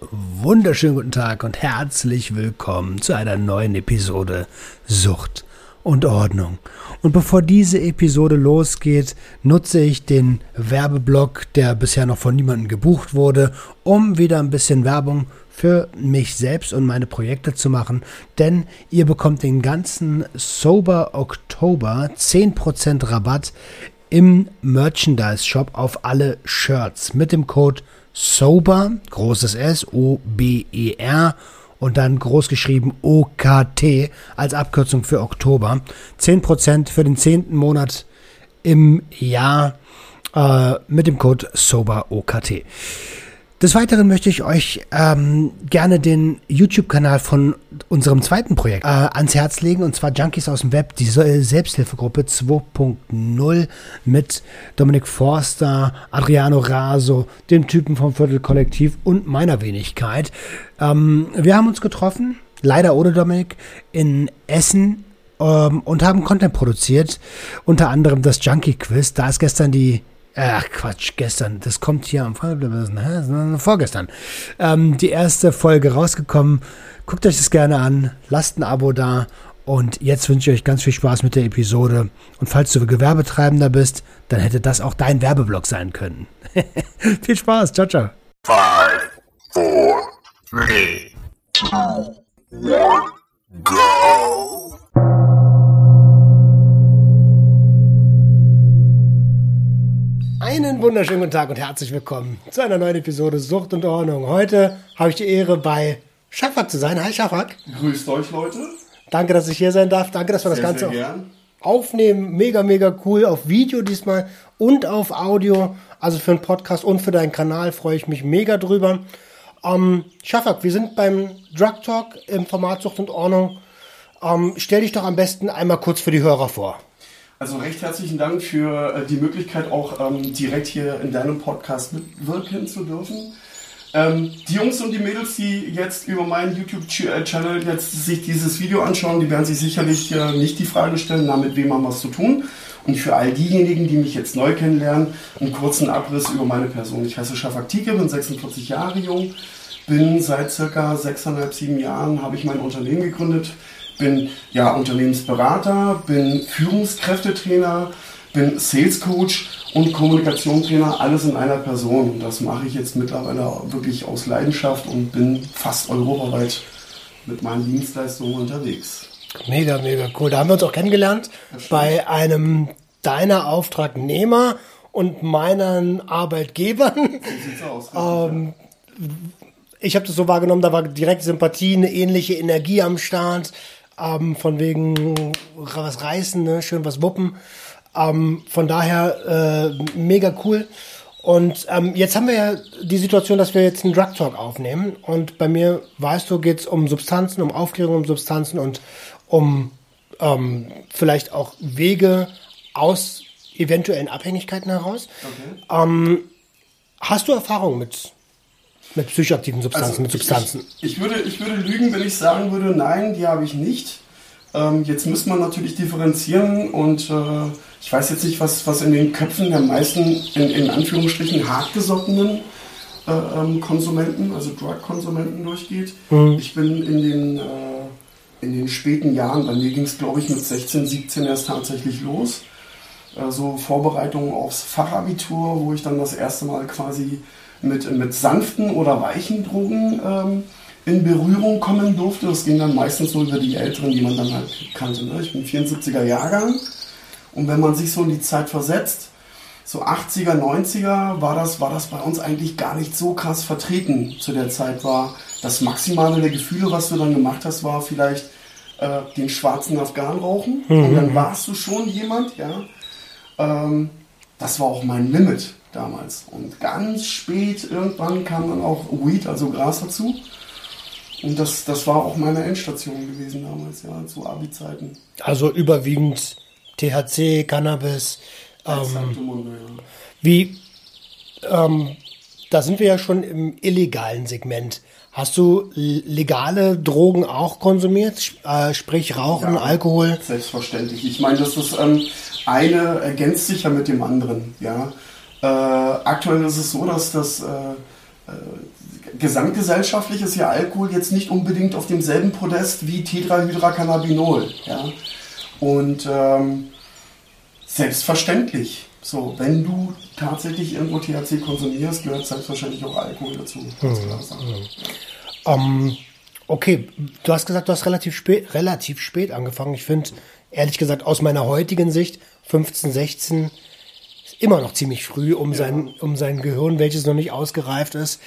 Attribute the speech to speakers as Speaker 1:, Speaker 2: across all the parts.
Speaker 1: wunderschönen guten Tag und herzlich willkommen zu einer neuen Episode Sucht und Ordnung. Und bevor diese Episode losgeht, nutze ich den Werbeblock, der bisher noch von niemandem gebucht wurde, um wieder ein bisschen Werbung für mich selbst und meine Projekte zu machen, denn ihr bekommt den ganzen Sober Oktober 10% Rabatt im Merchandise Shop auf alle Shirts mit dem Code Sober, großes S, O-B-E-R und dann groß geschrieben OKT als Abkürzung für Oktober. 10% für den zehnten Monat im Jahr äh, mit dem Code Sober OKT. Des Weiteren möchte ich euch ähm, gerne den YouTube-Kanal von unserem zweiten Projekt äh, ans Herz legen, und zwar Junkies aus dem Web, die Selbsthilfegruppe 2.0 mit Dominik Forster, Adriano Raso, dem Typen vom Viertelkollektiv und meiner Wenigkeit. Ähm, wir haben uns getroffen, leider ohne Dominik, in Essen ähm, und haben Content produziert, unter anderem das Junkie Quiz. Da ist gestern die Ach Quatsch, gestern. Das kommt hier am vorgestern. Ähm, die erste Folge rausgekommen. Guckt euch das gerne an. Lasst ein Abo da. Und jetzt wünsche ich euch ganz viel Spaß mit der Episode. Und falls du Gewerbetreibender bist, dann hätte das auch dein Werbeblock sein können. viel Spaß. Ciao, ciao. Five, four, three, two, one, go. Einen wunderschönen guten Tag und herzlich willkommen zu einer neuen Episode Sucht und Ordnung. Heute habe ich die Ehre, bei Schafak zu sein. Hi Schafak.
Speaker 2: Grüßt euch, Leute.
Speaker 1: Danke, dass ich hier sein darf. Danke, dass wir sehr, das Ganze aufnehmen. Mega, mega cool. Auf Video diesmal und auf Audio. Also für einen Podcast und für deinen Kanal freue ich mich mega drüber. Ähm, Schafak, wir sind beim Drug Talk im Format Sucht und Ordnung. Ähm, stell dich doch am besten einmal kurz für die Hörer vor.
Speaker 2: Also recht herzlichen Dank für äh, die Möglichkeit, auch ähm, direkt hier in deinem Podcast mitwirken zu dürfen. Ähm, die Jungs und die Mädels, die jetzt über meinen YouTube-Channel jetzt sich dieses Video anschauen, die werden sich sicherlich äh, nicht die Frage stellen, na, mit wem haben wir es zu tun. Und für all diejenigen, die mich jetzt neu kennenlernen, einen kurzen Abriss über meine Person. Ich heiße Shafak Tike, bin 46 Jahre jung, bin seit circa sechseinhalb, sieben Jahren, habe ich mein Unternehmen gegründet, bin ja Unternehmensberater, bin Führungskräftetrainer, bin Sales Coach und Kommunikationstrainer, alles in einer Person. Und das mache ich jetzt mittlerweile wirklich aus Leidenschaft und bin fast europaweit mit meinen Dienstleistungen unterwegs.
Speaker 1: Mega, mega cool. Da haben wir uns auch kennengelernt bei einem deiner Auftragnehmer und meinen Arbeitgebern. So sieht's aus. ähm, ich habe das so wahrgenommen, da war direkt Sympathie, eine ähnliche Energie am Start ähm, von wegen was reißen, ne? schön was wuppen. Ähm, von daher äh, mega cool. Und ähm, jetzt haben wir ja die Situation, dass wir jetzt einen Drug Talk aufnehmen. Und bei mir, weißt du, geht es um Substanzen, um Aufklärung um Substanzen und um ähm, vielleicht auch Wege aus eventuellen Abhängigkeiten heraus. Okay. Ähm, hast du Erfahrung mit mit psychoaktiven Substanzen, also mit Substanzen?
Speaker 2: Ich, ich, würde, ich würde lügen, wenn ich sagen würde, nein, die habe ich nicht. Ähm, jetzt müsste man natürlich differenzieren und äh, ich weiß jetzt nicht, was, was in den Köpfen der meisten, in, in Anführungsstrichen, hartgesottenen äh, ähm, Konsumenten, also Drug-Konsumenten durchgeht. Mhm. Ich bin in den, äh, in den späten Jahren, bei mir ging es, glaube ich, mit 16, 17 erst tatsächlich los. Also Vorbereitungen aufs Fachabitur, wo ich dann das erste Mal quasi mit, mit sanften oder weichen Drogen ähm, in Berührung kommen durfte. Das ging dann meistens so über die Älteren, die man dann halt kannte. Ne? Ich bin 74er Jahrgang und wenn man sich so in die Zeit versetzt, so 80er, 90er war das, war das bei uns eigentlich gar nicht so krass vertreten zu der Zeit. War das Maximale der Gefühle, was du dann gemacht hast, war vielleicht äh, den schwarzen Afghan rauchen. Mhm. Und dann warst du schon jemand, ja. Ähm, das war auch mein Limit damals. Und ganz spät irgendwann kam dann auch Weed, also Gras dazu. Und das, das war auch meine Endstation gewesen damals, ja, zu Abi-Zeiten.
Speaker 1: Also überwiegend THC, Cannabis. Ähm, Wie, ähm, da sind wir ja schon im illegalen Segment. Hast du legale Drogen auch konsumiert? Äh, sprich Rauchen, ja, Alkohol?
Speaker 2: Selbstverständlich. Ich meine, das ist ähm, eine ergänzt sich ja mit dem anderen. Ja, äh, aktuell ist es so, dass das äh, äh gesamtgesellschaftlich ist ja Alkohol jetzt nicht unbedingt auf demselben Podest wie Tetrahydrocannabinol. Ja, und ähm, selbstverständlich. So, wenn du tatsächlich irgendwo THC konsumierst, gehört selbstverständlich auch Alkohol dazu. Mhm.
Speaker 1: Ähm, okay, du hast gesagt, du hast relativ spät, relativ spät angefangen. Ich finde, ehrlich gesagt, aus meiner heutigen Sicht, 15, 16, ist immer noch ziemlich früh, um, ja. sein, um sein Gehirn, welches noch nicht ausgereift ist,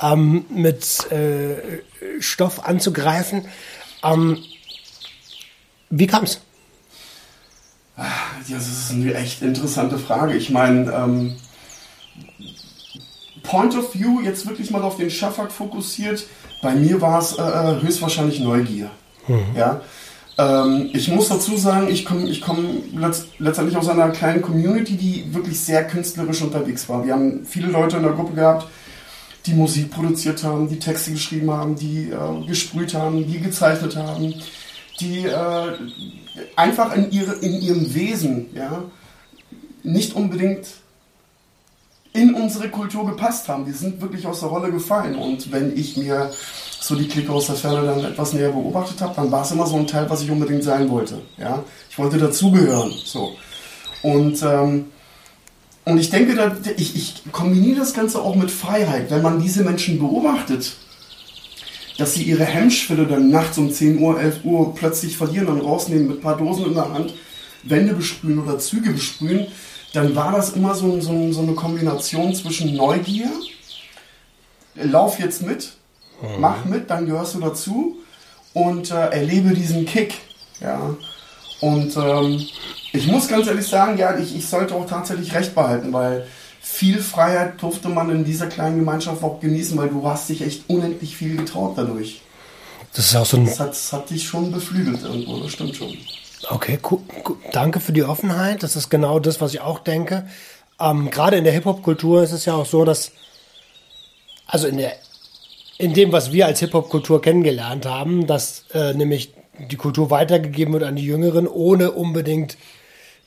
Speaker 1: ähm, mit äh, Stoff anzugreifen. Ähm, wie kam's?
Speaker 2: Ja, das ist eine echt interessante Frage. Ich meine, ähm, Point of View, jetzt wirklich mal auf den Schaffak fokussiert, bei mir war es äh, äh, höchstwahrscheinlich Neugier. Mhm. Ja? Ähm, ich muss dazu sagen, ich komme ich komm letzt, letztendlich aus einer kleinen Community, die wirklich sehr künstlerisch unterwegs war. Wir haben viele Leute in der Gruppe gehabt, die Musik produziert haben, die Texte geschrieben haben, die äh, gesprüht haben, die gezeichnet haben, die äh, einfach in, ihre, in ihrem Wesen ja, nicht unbedingt in unsere Kultur gepasst haben. Die sind wirklich aus der Rolle gefallen. Und wenn ich mir so die Clique aus der Ferne dann etwas näher beobachtet habe, dann war es immer so ein Teil, was ich unbedingt sein wollte. Ja? Ich wollte dazugehören. So. Und, ähm, und ich denke, da, ich, ich kombiniere das Ganze auch mit Freiheit. Wenn man diese Menschen beobachtet, dass sie ihre Hemmschwelle dann nachts um 10 Uhr, 11 Uhr plötzlich verlieren und rausnehmen mit ein paar Dosen in der Hand, Wände besprühen oder Züge besprühen, dann war das immer so, so, so eine Kombination zwischen Neugier, lauf jetzt mit, mhm. mach mit, dann gehörst du dazu und äh, erlebe diesen Kick. Ja. Und ähm, ich muss ganz ehrlich sagen, ja, ich, ich sollte auch tatsächlich recht behalten, weil viel Freiheit durfte man in dieser kleinen Gemeinschaft auch genießen, weil du hast dich echt unendlich viel getraut dadurch.
Speaker 1: Das ist auch so ein.
Speaker 2: Das hat, das hat dich schon beflügelt irgendwo, das stimmt schon.
Speaker 1: Okay, cool, danke für die Offenheit. Das ist genau das, was ich auch denke. Ähm, Gerade in der Hip-Hop-Kultur ist es ja auch so, dass, also in, der, in dem, was wir als Hip-Hop-Kultur kennengelernt haben, dass äh, nämlich die Kultur weitergegeben wird an die Jüngeren, ohne unbedingt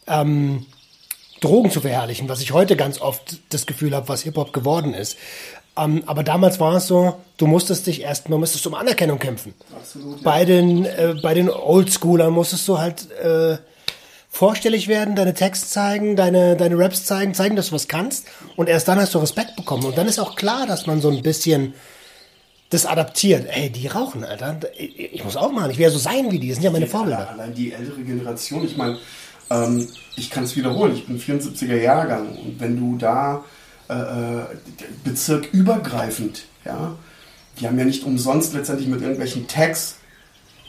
Speaker 1: ähm, Drogen zu verherrlichen, was ich heute ganz oft das Gefühl habe, was Hip-Hop geworden ist. Ähm, aber damals war es so, du musstest dich erst, man musstest um Anerkennung kämpfen. Absolut. Ja. Bei den, äh, bei den Oldschoolern musstest du halt äh, vorstellig werden, deine Texte zeigen, deine, deine Raps zeigen, zeigen, dass du was kannst. Und erst dann hast du Respekt bekommen. Und dann ist auch klar, dass man so ein bisschen das adaptiert. Ey, die rauchen, Alter. Ich muss auch machen. Ich werde so sein wie die. Das sind ja meine Vorbilder.
Speaker 2: Allein die ältere Generation. Ich meine, ähm, ich kann es wiederholen. Ich bin 74er Jahrgang. Und wenn du da äh, äh, bezirkübergreifend. Ja? Die haben ja nicht umsonst letztendlich mit irgendwelchen Tags.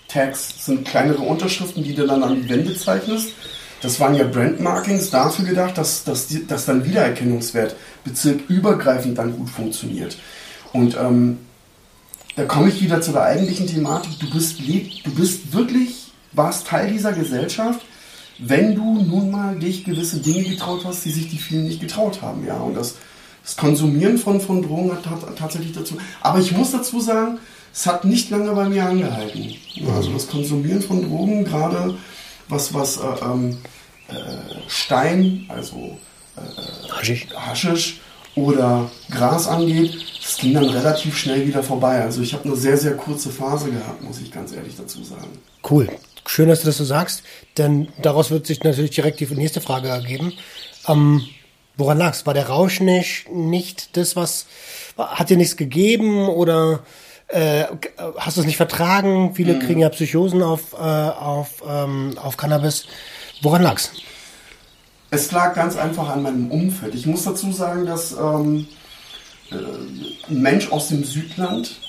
Speaker 2: Tags sind kleinere Unterschriften, die du dann an die Wände zeichnest. Das waren ja Brandmarkings dafür gedacht, dass, dass, die, dass dann Wiedererkennungswert bezirkübergreifend dann gut funktioniert. Und ähm, da komme ich wieder zu der eigentlichen Thematik. Du bist, du bist wirklich, warst Teil dieser Gesellschaft wenn du nun mal dich gewisse Dinge getraut hast, die sich die vielen nicht getraut haben. Ja, und das, das Konsumieren von, von Drogen hat, hat, tatsächlich dazu. Aber ich muss dazu sagen, es hat nicht lange bei mir angehalten. Also das Konsumieren von Drogen, gerade was, was äh, ähm, äh, Stein, also äh, Haschisch. Haschisch oder Gras angeht, das ging dann relativ schnell wieder vorbei. Also ich habe eine sehr, sehr kurze Phase gehabt, muss ich ganz ehrlich dazu sagen.
Speaker 1: Cool. Schön, dass du das so sagst, denn daraus wird sich natürlich direkt die nächste Frage ergeben. Ähm, woran lag's? War der Rausch nicht, nicht das, was hat dir nichts gegeben oder äh, hast du es nicht vertragen? Viele mhm. kriegen ja Psychosen auf, äh, auf, ähm, auf Cannabis. Woran lag's?
Speaker 2: Es lag ganz einfach an meinem Umfeld. Ich muss dazu sagen, dass ähm, äh, ein Mensch aus dem Südland,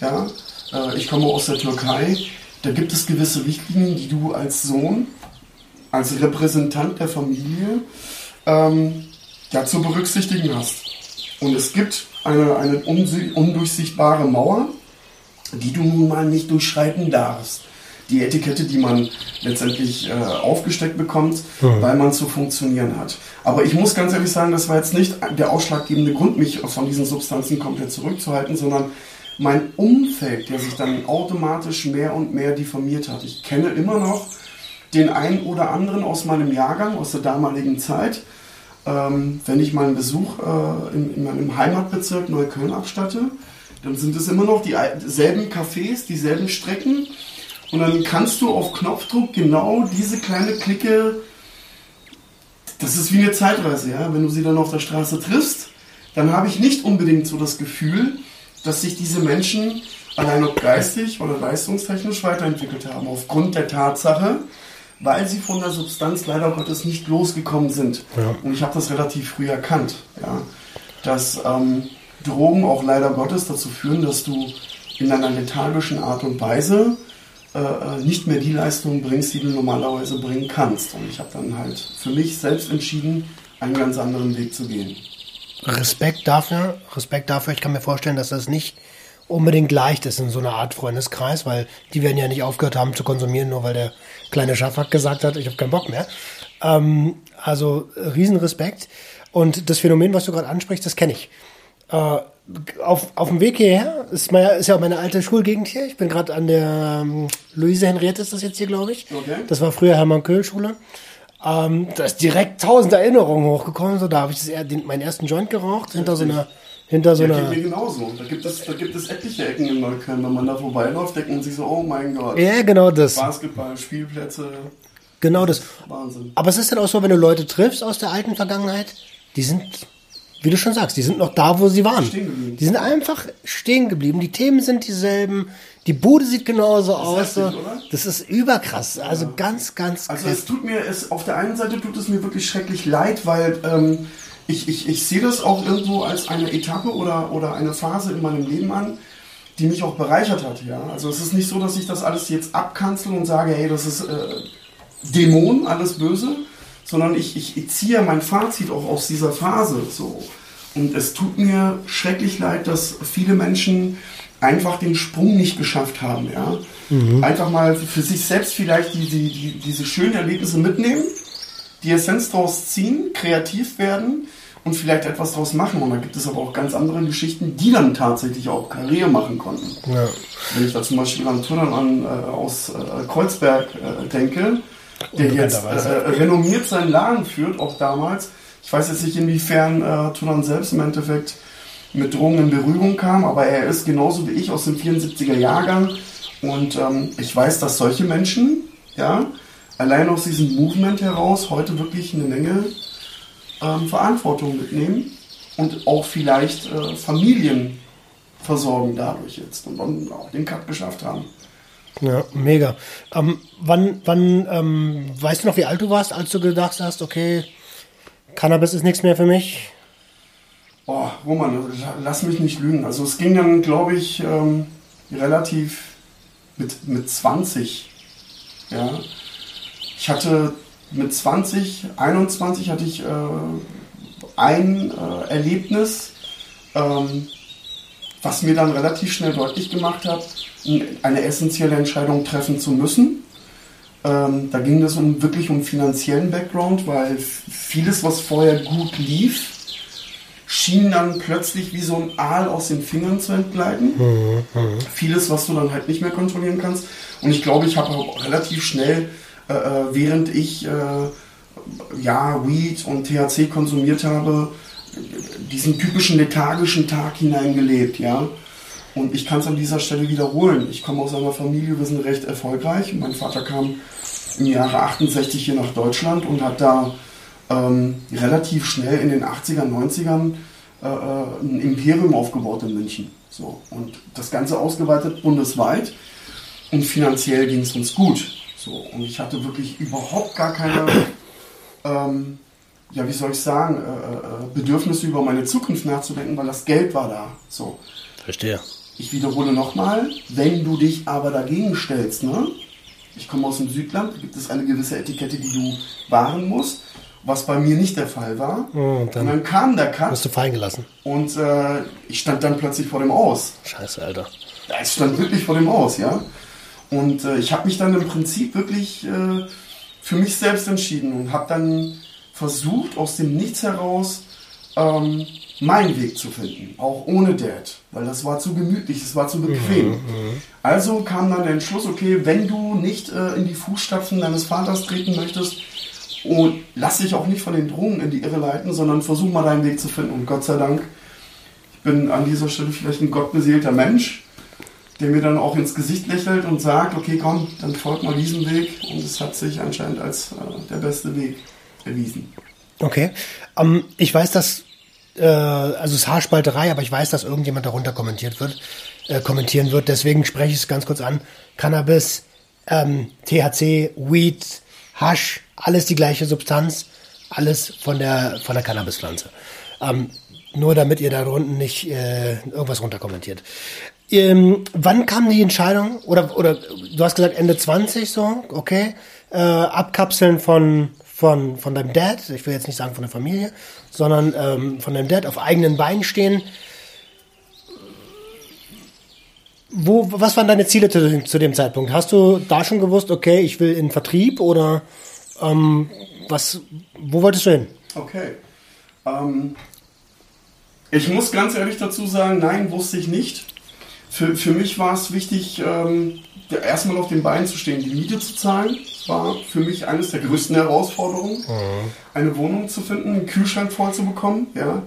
Speaker 2: ja, äh, ich komme aus der Türkei, da gibt es gewisse Richtlinien, die du als Sohn, als Repräsentant der Familie ähm, ja, zu berücksichtigen hast. Und es gibt eine, eine undurchsichtbare Mauer die du nun mal nicht durchschreiten darfst. Die Etikette, die man letztendlich äh, aufgesteckt bekommt,
Speaker 1: Mhm.
Speaker 2: weil man zu funktionieren hat. Aber ich muss ganz ehrlich sagen, das war jetzt nicht der ausschlaggebende Grund, mich von diesen Substanzen komplett zurückzuhalten, sondern mein Umfeld, der sich dann automatisch mehr und mehr diffamiert hat. Ich kenne immer noch den einen oder anderen aus meinem Jahrgang, aus der damaligen Zeit, ähm, wenn ich mal einen Besuch äh, in, in meinem Heimatbezirk Neukölln abstatte, dann sind es immer noch die al- selben Cafés, dieselben Strecken. Und dann kannst du auf Knopfdruck genau diese kleine Clique, das ist wie eine Zeitreise, ja. Wenn du sie dann auf der Straße triffst, dann habe ich nicht unbedingt so das Gefühl, dass sich diese Menschen allein ob geistig oder leistungstechnisch weiterentwickelt haben, aufgrund der Tatsache, weil sie von der Substanz leider Gottes nicht losgekommen sind.
Speaker 1: Ja.
Speaker 2: Und ich habe das relativ früh erkannt, ja, dass ähm, Drogen auch leider Gottes dazu führen, dass du in einer lethargischen Art und Weise äh, äh, nicht mehr die Leistung bringst, die du normalerweise bringen kannst. Und ich habe dann halt für mich selbst entschieden, einen ganz anderen Weg zu gehen.
Speaker 1: Respekt dafür, Respekt dafür. Ich kann mir vorstellen, dass das nicht unbedingt leicht ist in so einer Art Freundeskreis, weil die werden ja nicht aufgehört haben zu konsumieren, nur weil der kleine Schaffhack gesagt hat, ich habe keinen Bock mehr. Ähm, also Riesenrespekt. Und das Phänomen, was du gerade ansprichst, das kenne ich. Äh, auf, auf dem Weg hierher ist, mein, ist ja meine alte Schulgegend hier. Ich bin gerade an der ähm, Luise Henriette ist das jetzt hier, glaube ich.
Speaker 2: Okay.
Speaker 1: Das war früher Hermann-Köhl-Schule. Ähm, da ist direkt tausend Erinnerungen hochgekommen. So, da habe ich das, den, meinen ersten Joint geraucht, hinter so einer, hinter so
Speaker 2: Ja,
Speaker 1: einer.
Speaker 2: geht mir genauso. Da gibt, es, da gibt es etliche Ecken in Neukölln. Wenn man da vorbeiläuft, denkt man sich so, oh mein Gott.
Speaker 1: Ja, genau das.
Speaker 2: Basketball, Spielplätze,
Speaker 1: Genau das.
Speaker 2: Wahnsinn.
Speaker 1: Aber es ist dann auch so, wenn du Leute triffst aus der alten Vergangenheit, die sind, wie du schon sagst, die sind noch da, wo sie waren.
Speaker 2: Stehen geblieben.
Speaker 1: Die sind einfach stehen geblieben. Die Themen sind dieselben. Die Bude sieht genauso aus.
Speaker 2: heftig, oder?
Speaker 1: Das ist überkrass. Also ganz, ganz
Speaker 2: Also
Speaker 1: krass.
Speaker 2: es tut mir, es, auf der einen Seite tut es mir wirklich schrecklich leid, weil ähm, ich, ich, ich sehe das auch irgendwo als eine Etappe oder, oder eine Phase in meinem Leben an, die mich auch bereichert hat. Ja? Also es ist nicht so, dass ich das alles jetzt abkanzel und sage, hey, das ist äh, Dämon, alles böse, sondern ich, ich, ich ziehe mein Fazit auch aus dieser Phase. So. Und es tut mir schrecklich leid, dass viele Menschen einfach den Sprung nicht geschafft haben. Ja? Einfach mal für sich selbst vielleicht die, die, die, diese schönen Erlebnisse mitnehmen, die Essenz daraus ziehen, kreativ werden und vielleicht etwas daraus machen. Und da gibt es aber auch ganz andere Geschichten, die dann tatsächlich auch Karriere machen konnten.
Speaker 1: Ja.
Speaker 2: Wenn ich da zum Beispiel an Turnern an, äh, aus äh, Kreuzberg äh, denke, der jetzt äh, renommiert seinen Laden führt, auch damals. Ich weiß jetzt nicht, inwiefern äh, Turnern selbst im Endeffekt mit Drogen in Berührung kam, aber er ist genauso wie ich aus dem 74er Jahrgang. Und ähm, ich weiß, dass solche Menschen, ja, allein aus diesem Movement heraus heute wirklich eine Menge ähm, Verantwortung mitnehmen und auch vielleicht äh, Familien versorgen dadurch jetzt und dann auch den Cut geschafft haben.
Speaker 1: Ja, mega. Ähm, wann, wann, ähm, weißt du noch, wie alt du warst, als du gedacht hast, okay, Cannabis ist nichts mehr für mich?
Speaker 2: Oh, Roman, lass mich nicht lügen. Also es ging dann, glaube ich, ähm, relativ mit, mit 20. Ja. Ich hatte mit 20, 21 hatte ich äh, ein äh, Erlebnis, ähm, was mir dann relativ schnell deutlich gemacht hat, eine essentielle Entscheidung treffen zu müssen. Ähm, da ging es um wirklich um finanziellen Background, weil vieles, was vorher gut lief, schien dann plötzlich wie so ein Aal aus den Fingern zu entgleiten. Vieles, was du dann halt nicht mehr kontrollieren kannst. Und ich glaube, ich habe auch relativ schnell, äh, äh, während ich äh, ja Weed und THC konsumiert habe, diesen typischen lethargischen Tag hineingelebt, ja. Und ich kann es an dieser Stelle wiederholen. Ich komme aus einer Familie, wir sind recht erfolgreich. Mein Vater kam im Jahre 68 hier nach Deutschland und hat da ähm, relativ schnell in den 80er, 90ern äh, äh, ein Imperium aufgebaut in München. So. Und das Ganze ausgeweitet bundesweit. Und finanziell ging es uns gut. So. Und ich hatte wirklich überhaupt gar keine, ähm, ja, wie soll ich sagen, äh, äh, Bedürfnisse über meine Zukunft nachzudenken, weil das Geld war da. So.
Speaker 1: Verstehe.
Speaker 2: Ich wiederhole nochmal, wenn du dich aber dagegen stellst, ne? Ich komme aus dem Südland, da gibt es eine gewisse Etikette, die du wahren musst, was bei mir nicht der Fall war.
Speaker 1: Oh, und dann
Speaker 2: und dann kam der
Speaker 1: Wirst
Speaker 2: Cut
Speaker 1: du fallen gelassen.
Speaker 2: und äh, ich stand dann plötzlich vor dem Aus.
Speaker 1: Scheiße, Alter.
Speaker 2: es stand wirklich vor dem Haus, ja. Und äh, ich habe mich dann im Prinzip wirklich äh, für mich selbst entschieden und habe dann versucht, aus dem Nichts heraus ähm, meinen Weg zu finden, auch ohne Dad, weil das war zu gemütlich, es war zu bequem. Mhm, mhm, also kam dann der Entschluss, okay, wenn du nicht äh, in die Fußstapfen deines Vaters treten möchtest, und lass dich auch nicht von den Drogen in die Irre leiten, sondern versuch mal deinen Weg zu finden. Und Gott sei Dank, ich bin an dieser Stelle vielleicht ein gottbeseelter Mensch, der mir dann auch ins Gesicht lächelt und sagt, okay, komm, dann folgt mal diesen Weg. Und es hat sich anscheinend als äh, der beste Weg erwiesen.
Speaker 1: Okay. Ähm, ich weiß, dass, äh, also es ist Haarspalterei, aber ich weiß, dass irgendjemand darunter kommentiert wird, äh, kommentieren wird. Deswegen spreche ich es ganz kurz an. Cannabis, ähm, THC, Weed, Hasch, alles die gleiche Substanz, alles von der, von der Cannabispflanze. Ähm, nur damit ihr da unten nicht äh, irgendwas runterkommentiert. Ähm, wann kam die Entscheidung? Oder, oder du hast gesagt Ende 20 so, okay. Äh, abkapseln von, von, von deinem Dad, ich will jetzt nicht sagen von der Familie, sondern ähm, von deinem Dad auf eigenen Beinen stehen. Wo, was waren deine Ziele zu, zu dem Zeitpunkt? Hast du da schon gewusst, okay, ich will in Vertrieb oder ähm, was, wo wolltest du hin?
Speaker 2: Okay. Ähm, ich muss ganz ehrlich dazu sagen, nein, wusste ich nicht. Für, für mich war es wichtig, ähm, erstmal auf den Beinen zu stehen, die Miete zu zahlen. Das war für mich eines der größten Herausforderungen, mhm. eine Wohnung zu finden, einen Kühlschrank voll zu bekommen. Ja.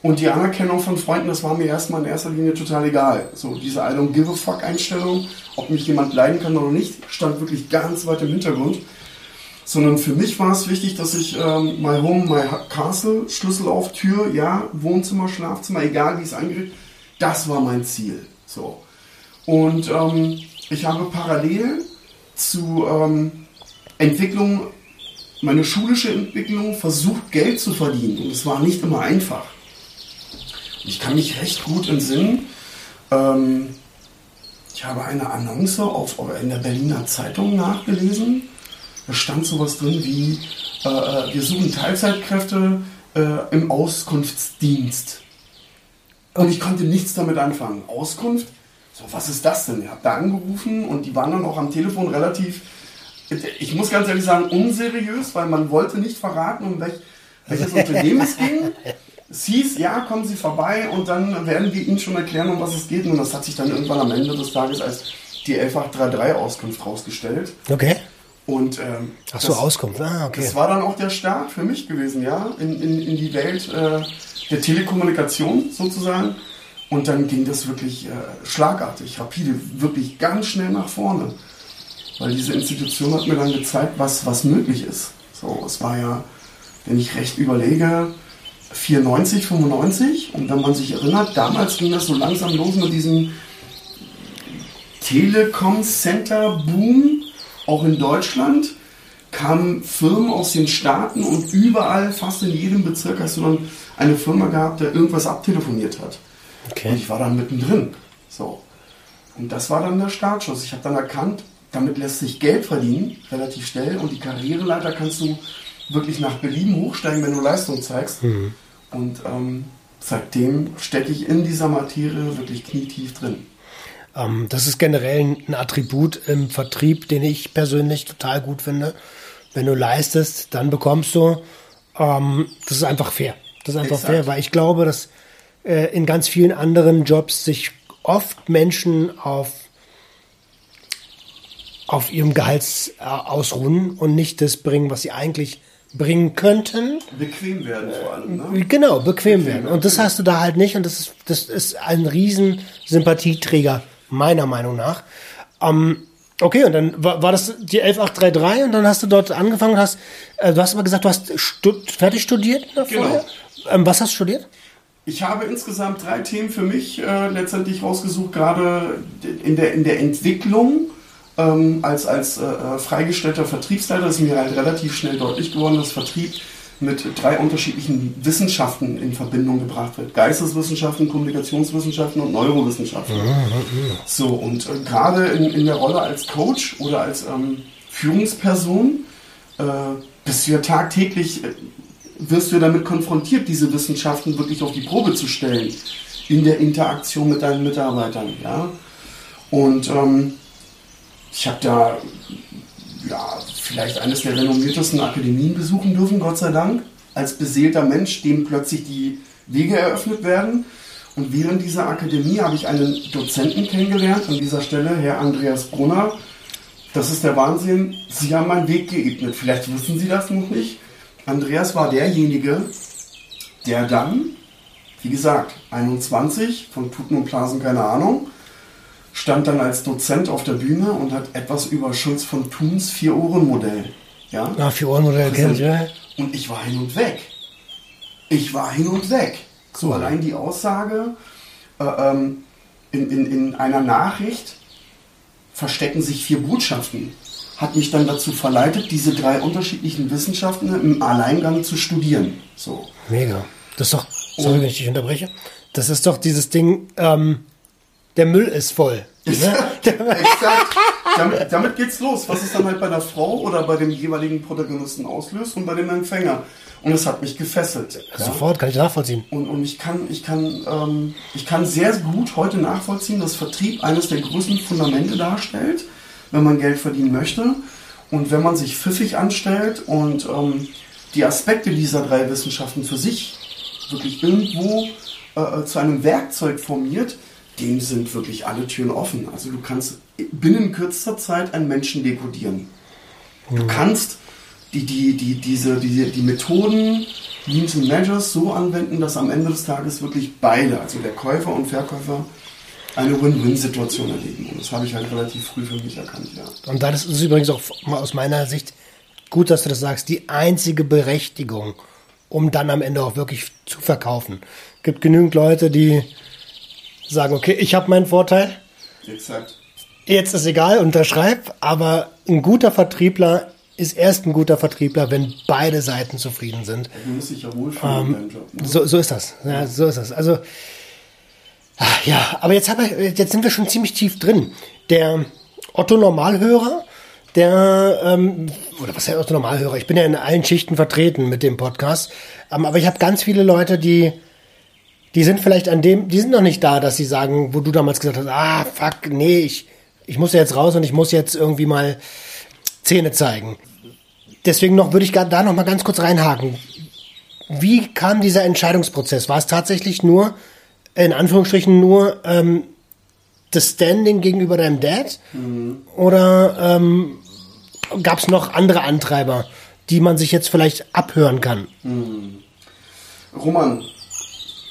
Speaker 2: Und die Anerkennung von Freunden, das war mir erstmal in erster Linie total egal. So diese I don't give a fuck Einstellung, ob mich jemand leiden kann oder nicht, stand wirklich ganz weit im Hintergrund sondern für mich war es wichtig, dass ich ähm, my home, my castle, Schlüssel auf Tür, ja, Wohnzimmer, Schlafzimmer, egal wie es eingerichtet, das war mein Ziel. So. Und ähm, ich habe parallel zu ähm, Entwicklung, meine schulische Entwicklung versucht, Geld zu verdienen. Und es war nicht immer einfach. Ich kann mich recht gut entsinnen. Ähm, ich habe eine Annonce auf, in der Berliner Zeitung nachgelesen da stand sowas drin wie, äh, äh, wir suchen Teilzeitkräfte äh, im Auskunftsdienst. Und ich konnte nichts damit anfangen. Auskunft? So, was ist das denn? Ich habe da angerufen und die waren dann auch am Telefon relativ, ich muss ganz ehrlich sagen, unseriös, weil man wollte nicht verraten, um welch, welches Unternehmen es ging. Es hieß, ja, kommen Sie vorbei und dann werden wir Ihnen schon erklären, um was es geht. Und das hat sich dann irgendwann am Ende des Tages als die 11833 Auskunft rausgestellt.
Speaker 1: Okay.
Speaker 2: Und, ähm,
Speaker 1: Ach so, das, Auskunft. Ah, okay.
Speaker 2: Das war dann auch der Start für mich gewesen, ja, in, in, in die Welt äh, der Telekommunikation sozusagen. Und dann ging das wirklich äh, schlagartig, rapide, wirklich ganz schnell nach vorne. Weil diese Institution hat mir dann gezeigt, was, was möglich ist. So, es war ja, wenn ich recht überlege, 94, 95. Und wenn man sich erinnert, damals ging das so langsam los mit diesem Telekom Center Boom auch in Deutschland kamen Firmen aus den Staaten und überall, fast in jedem Bezirk, hast du dann eine Firma gehabt, der irgendwas abtelefoniert hat. Okay. Und ich war dann mittendrin. So. Und das war dann der Startschuss. Ich habe dann erkannt, damit lässt sich Geld verdienen, relativ schnell. Und die Karriereleiter kannst du wirklich nach Belieben hochsteigen, wenn du Leistung zeigst. Mhm. Und ähm, seitdem stecke ich in dieser Materie wirklich knietief drin.
Speaker 1: Ähm, das ist generell ein Attribut im Vertrieb, den ich persönlich total gut finde. Wenn du leistest, dann bekommst du. Ähm, das ist einfach fair. Das ist einfach Exakt. fair, weil ich glaube, dass äh, in ganz vielen anderen Jobs sich oft Menschen auf auf ihrem Gehalt äh, ausruhen und nicht das bringen, was sie eigentlich bringen könnten.
Speaker 2: Bequem werden vor allem, ne?
Speaker 1: Genau, bequem, bequem werden. Und das hast du da halt nicht und das ist, das ist ein riesen Sympathieträger meiner Meinung nach. Ähm, okay, und dann war, war das die 11833 und dann hast du dort angefangen und hast, äh, du hast aber gesagt, du hast stud fertig studiert
Speaker 2: Genau.
Speaker 1: Ähm, was hast du studiert?
Speaker 2: Ich habe insgesamt drei Themen für mich äh, letztendlich rausgesucht, gerade in der, in der Entwicklung. Ähm, als als äh, äh freigestellter Vertriebsleiter ist mir halt relativ schnell deutlich geworden, dass Vertrieb mit drei unterschiedlichen Wissenschaften in Verbindung gebracht wird. Geisteswissenschaften, Kommunikationswissenschaften und Neurowissenschaften. So, und äh, gerade in, in der Rolle als Coach oder als ähm, Führungsperson äh, bist du ja tagtäglich, äh, wirst du damit konfrontiert, diese Wissenschaften wirklich auf die Probe zu stellen in der Interaktion mit deinen Mitarbeitern. Ja? Und ähm, ich habe da ja, vielleicht eines der renommiertesten Akademien besuchen dürfen, Gott sei Dank, als beseelter Mensch, dem plötzlich die Wege eröffnet werden. Und während dieser Akademie habe ich einen Dozenten kennengelernt, an dieser Stelle Herr Andreas Brunner. Das ist der Wahnsinn. Sie haben meinen Weg geebnet. Vielleicht wissen Sie das noch nicht. Andreas war derjenige, der dann, wie gesagt, 21, von Tuten und Blasen keine Ahnung, stand dann als Dozent auf der Bühne und hat etwas über Schulz von Thuns Vier-Ohren-Modell. Ja?
Speaker 1: Ah, Vier-Ohren-Modell kennt ja.
Speaker 2: Und ich war hin und weg. Ich war hin und weg. So allein die Aussage äh, ähm, in, in, in einer Nachricht verstecken sich vier Botschaften, hat mich dann dazu verleitet, diese drei unterschiedlichen Wissenschaften im Alleingang zu studieren. So.
Speaker 1: Mega. Das ist doch, sorry, wenn ich dich unterbreche, das ist doch dieses Ding, ähm, der Müll ist voll. Ne?
Speaker 2: Exakt. Damit, damit geht's los, was es dann halt bei der Frau oder bei dem jeweiligen Protagonisten auslöst und bei dem Empfänger. Und es hat mich gefesselt.
Speaker 1: Ja? Sofort, kann ich nachvollziehen.
Speaker 2: Und, und ich kann, ich kann, ähm, ich kann sehr gut heute nachvollziehen, dass Vertrieb eines der größten Fundamente darstellt, wenn man Geld verdienen möchte. Und wenn man sich pfiffig anstellt und ähm, die Aspekte dieser drei Wissenschaften für sich wirklich irgendwo äh, zu einem Werkzeug formiert, dem sind wirklich alle Türen offen. Also du kannst binnen kürzester Zeit einen Menschen dekodieren. Du kannst die, die, die, diese, die, die Methoden, Means and Measures so anwenden, dass am Ende des Tages wirklich beide, also der Käufer und Verkäufer, eine Win-Win-Situation erleben. Und das habe ich halt relativ früh für mich erkannt, ja.
Speaker 1: Und das ist übrigens auch aus meiner Sicht gut, dass du das sagst, die einzige Berechtigung, um dann am Ende auch wirklich zu verkaufen. Es gibt genügend Leute, die sagen, okay, ich habe meinen Vorteil.
Speaker 2: Exakt.
Speaker 1: Jetzt ist egal, unterschreib, aber ein guter Vertriebler ist erst ein guter Vertriebler, wenn beide Seiten zufrieden sind.
Speaker 2: Du musst dich ja wohlfühlen
Speaker 1: ähm, in Job. Ne? So, so ist das. Ja, so ist das. Also, ja, aber jetzt, wir, jetzt sind wir schon ziemlich tief drin. Der Otto Normalhörer, der, ähm, oder was heißt Otto Normalhörer? Ich bin ja in allen Schichten vertreten mit dem Podcast, ähm, aber ich habe ganz viele Leute, die die sind vielleicht an dem, die sind noch nicht da, dass sie sagen, wo du damals gesagt hast, ah, fuck, nee, ich, ich muss jetzt raus und ich muss jetzt irgendwie mal Zähne zeigen. Deswegen noch würde ich da noch mal ganz kurz reinhaken. Wie kam dieser Entscheidungsprozess? War es tatsächlich nur, in Anführungsstrichen nur ähm, das Standing gegenüber deinem Dad? Mhm. Oder ähm, gab es noch andere Antreiber, die man sich jetzt vielleicht abhören kann?
Speaker 2: Mhm. Roman,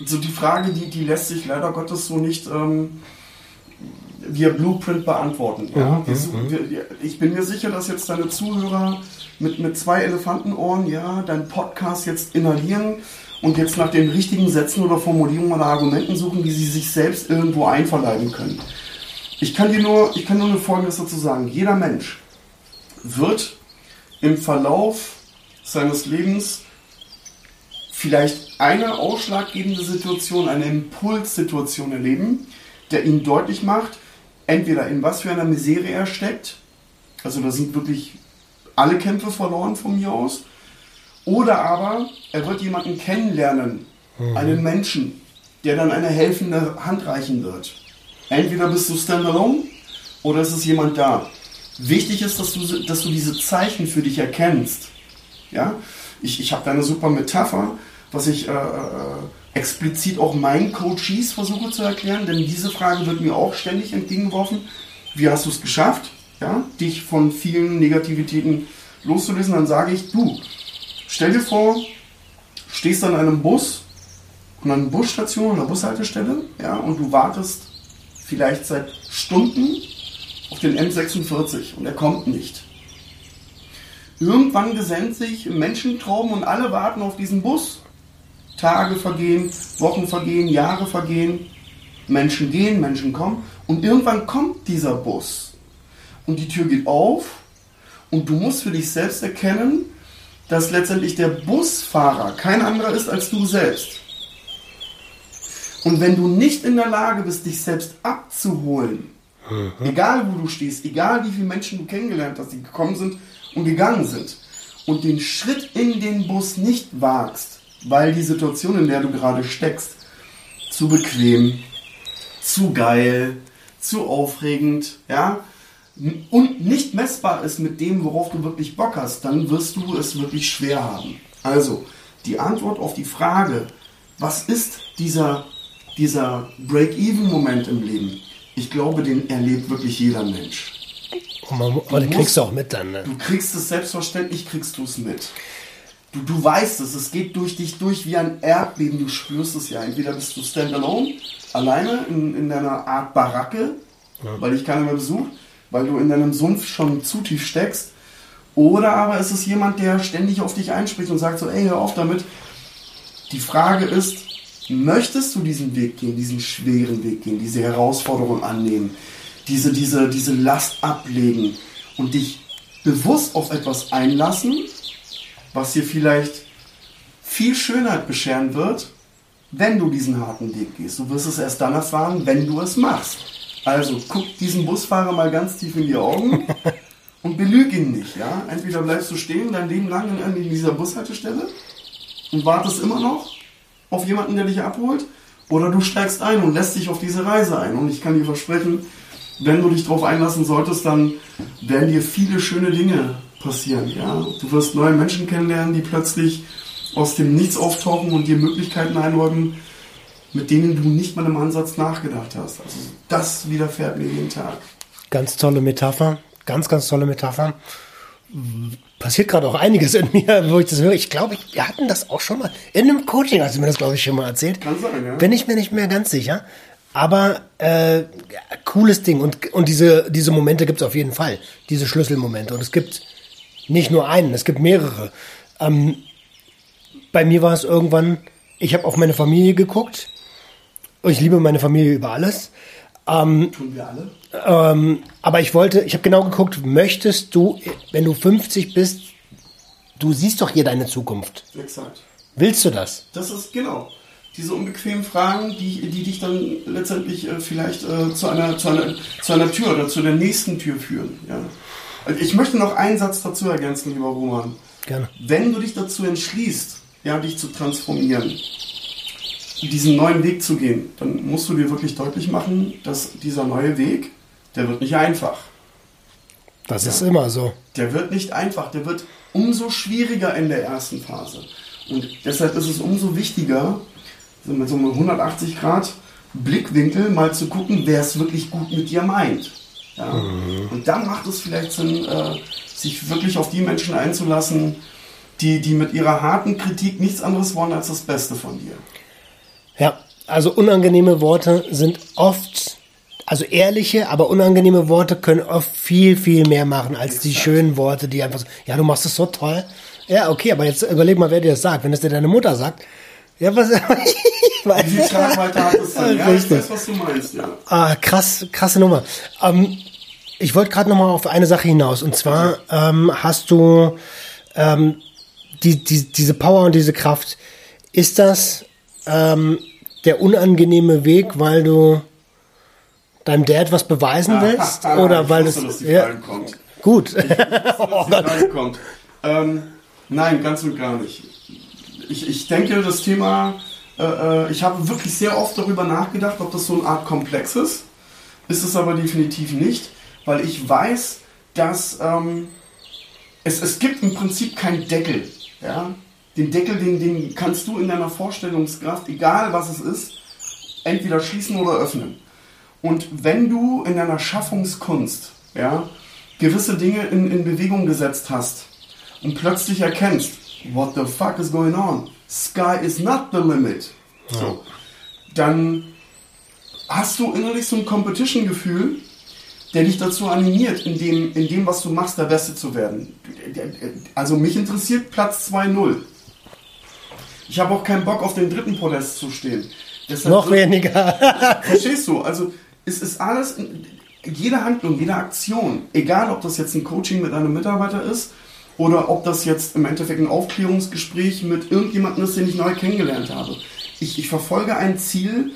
Speaker 2: so die Frage, die, die lässt sich leider Gottes so nicht ähm, via Blueprint beantworten. Ja? Mhm. Wir, ich bin mir sicher, dass jetzt deine Zuhörer mit, mit zwei Elefantenohren ja, deinen Podcast jetzt inhalieren und jetzt nach den richtigen Sätzen oder Formulierungen oder Argumenten suchen, wie sie sich selbst irgendwo einverleiben können. Ich kann dir nur, ich kann nur Folgendes dazu sagen. Jeder Mensch wird im Verlauf seines Lebens vielleicht eine ausschlaggebende Situation, eine Impulssituation erleben, der ihm deutlich macht, entweder in was für einer Misere er steckt, also da sind wirklich alle Kämpfe verloren von mir aus, oder aber er wird jemanden kennenlernen, mhm. einen Menschen, der dann eine helfende Hand reichen wird. Entweder bist du standalone oder es ist jemand da. Wichtig ist, dass du, dass du diese Zeichen für dich erkennst. Ja? Ich, ich habe da eine super Metapher was ich äh, äh, explizit auch meinen Coaches versuche zu erklären, denn diese Frage wird mir auch ständig entgegengeworfen. Wie hast du es geschafft, ja, dich von vielen Negativitäten loszulösen? Dann sage ich, du, stell dir vor, stehst an einem Bus, an einer Busstation, an einer Bushaltestelle, ja, und du wartest vielleicht seit Stunden auf den M46 und er kommt nicht. Irgendwann gesendet sich Menschentrauben und alle warten auf diesen Bus. Tage vergehen, Wochen vergehen, Jahre vergehen, Menschen gehen, Menschen kommen. Und irgendwann kommt dieser Bus. Und die Tür geht auf. Und du musst für dich selbst erkennen, dass letztendlich der Busfahrer kein anderer ist als du selbst. Und wenn du nicht in der Lage bist, dich selbst abzuholen, mhm. egal wo du stehst, egal wie viele Menschen du kennengelernt hast, die gekommen sind und gegangen sind, und den Schritt in den Bus nicht wagst, weil die Situation, in der du gerade steckst, zu bequem, zu geil, zu aufregend, ja, und nicht messbar ist mit dem, worauf du wirklich Bock hast, dann wirst du es wirklich schwer haben. Also, die Antwort auf die Frage, was ist dieser, dieser Break-Even-Moment im Leben? Ich glaube, den erlebt wirklich jeder Mensch.
Speaker 1: Und man, aber den kriegst du auch mit dann, ne?
Speaker 2: Du kriegst es selbstverständlich, kriegst du es mit. Du, du weißt es, es geht durch dich durch wie ein Erdbeben, du spürst es ja. Entweder bist du standalone, alleine in, in deiner Art Baracke, ja. weil dich keiner mehr besucht, weil du in deinem Sumpf schon zu tief steckst. Oder aber ist es jemand, der ständig auf dich einspricht und sagt so, ey, hör auf damit. Die Frage ist, möchtest du diesen Weg gehen, diesen schweren Weg gehen, diese Herausforderung annehmen, diese, diese, diese Last ablegen und dich bewusst auf etwas einlassen, was dir vielleicht viel Schönheit bescheren wird, wenn du diesen harten Weg gehst. Du wirst es erst dann erfahren, wenn du es machst. Also guck diesen Busfahrer mal ganz tief in die Augen und belüg ihn nicht. Ja? Entweder bleibst du stehen dein Leben lang in, in dieser Bushaltestelle und wartest immer noch auf jemanden, der dich abholt, oder du steigst ein und lässt dich auf diese Reise ein. Und ich kann dir versprechen, wenn du dich darauf einlassen solltest, dann werden dir viele schöne Dinge passieren. Ja? Du wirst neue Menschen kennenlernen, die plötzlich aus dem Nichts auftauchen und dir Möglichkeiten einräumen, mit denen du nicht mal im Ansatz nachgedacht hast. Also das widerfährt mir jeden Tag.
Speaker 1: Ganz tolle Metapher, ganz, ganz tolle Metapher. Passiert gerade auch einiges in mir, wo ich das höre. Ich glaube, wir hatten das auch schon mal in einem Coaching, hast du mir das, glaube ich, schon mal erzählt. Kann sein, ja. Bin ich mir nicht mehr ganz sicher. Aber äh, cooles Ding. Und, und diese, diese Momente gibt es auf jeden Fall. Diese Schlüsselmomente. Und es gibt nicht nur einen, es gibt mehrere. Ähm, bei mir war es irgendwann, ich habe auf meine Familie geguckt. Ich liebe meine Familie über alles.
Speaker 2: Ähm, Tun wir alle.
Speaker 1: Ähm, aber ich wollte, ich habe genau geguckt, möchtest du, wenn du 50 bist, du siehst doch hier deine Zukunft.
Speaker 2: Exakt.
Speaker 1: Willst du das?
Speaker 2: Das ist genau diese unbequemen Fragen, die, die dich dann letztendlich äh, vielleicht äh, zu, einer, zu, einer, zu einer Tür oder zu der nächsten Tür führen. Ja. Ich möchte noch einen Satz dazu ergänzen, lieber Roman.
Speaker 1: Gerne.
Speaker 2: Wenn du dich dazu entschließt, ja, dich zu transformieren, diesen neuen Weg zu gehen, dann musst du dir wirklich deutlich machen, dass dieser neue Weg, der wird nicht einfach.
Speaker 1: Das ja. ist immer so.
Speaker 2: Der wird nicht einfach, der wird umso schwieriger in der ersten Phase. Und deshalb ist es umso wichtiger, mit so einem 180 Grad Blickwinkel mal zu gucken, wer es wirklich gut mit dir meint. Ja? Mhm. Und dann macht es vielleicht Sinn, äh, sich wirklich auf die Menschen einzulassen, die, die mit ihrer harten Kritik nichts anderes wollen als das Beste von dir.
Speaker 1: Ja, also unangenehme Worte sind oft, also ehrliche, aber unangenehme Worte können oft viel, viel mehr machen als Exakt. die schönen Worte, die einfach so, ja, du machst es so toll. Ja, okay, aber jetzt überleg mal, wer dir das sagt. Wenn es dir deine Mutter sagt, ja, was,
Speaker 2: ich weiß. Wie viel Tragweite hat es denn? Ja, ich weiß, was du meinst, ja.
Speaker 1: Ah, krass, krasse Nummer. Ähm, ich wollte gerade noch mal auf eine Sache hinaus. Und zwar ähm, hast du ähm, die, die, diese Power und diese Kraft. Ist das ähm, der unangenehme Weg, weil du deinem Dad was beweisen ah, willst? Ah, ah, oder weil wusste,
Speaker 2: die ja.
Speaker 1: Gut. Ich
Speaker 2: wusste, dass die Frage kommt. Ähm, nein, ganz und gar nicht. Ich, ich denke, das Thema, äh, äh, ich habe wirklich sehr oft darüber nachgedacht, ob das so eine Art Komplex ist. Ist es aber definitiv nicht weil ich weiß, dass ähm, es, es gibt im Prinzip keinen Deckel. Ja? Den Deckel, den, den kannst du in deiner Vorstellungskraft, egal was es ist, entweder schließen oder öffnen. Und wenn du in deiner Schaffungskunst ja, gewisse Dinge in, in Bewegung gesetzt hast und plötzlich erkennst, what the fuck is going on? Sky is not the limit. So, dann hast du innerlich so ein Competition-Gefühl der dich dazu animiert, in dem, in dem, was du machst, der Beste zu werden. Also mich interessiert Platz 2-0. Ich habe auch keinen Bock, auf den dritten Podest zu stehen.
Speaker 1: Deshalb Noch weniger.
Speaker 2: verstehst du? Also es ist alles, jede Handlung, jede Aktion, egal ob das jetzt ein Coaching mit einem Mitarbeiter ist oder ob das jetzt im Endeffekt ein Aufklärungsgespräch mit irgendjemandem ist, den ich neu kennengelernt habe. Ich, ich verfolge ein Ziel,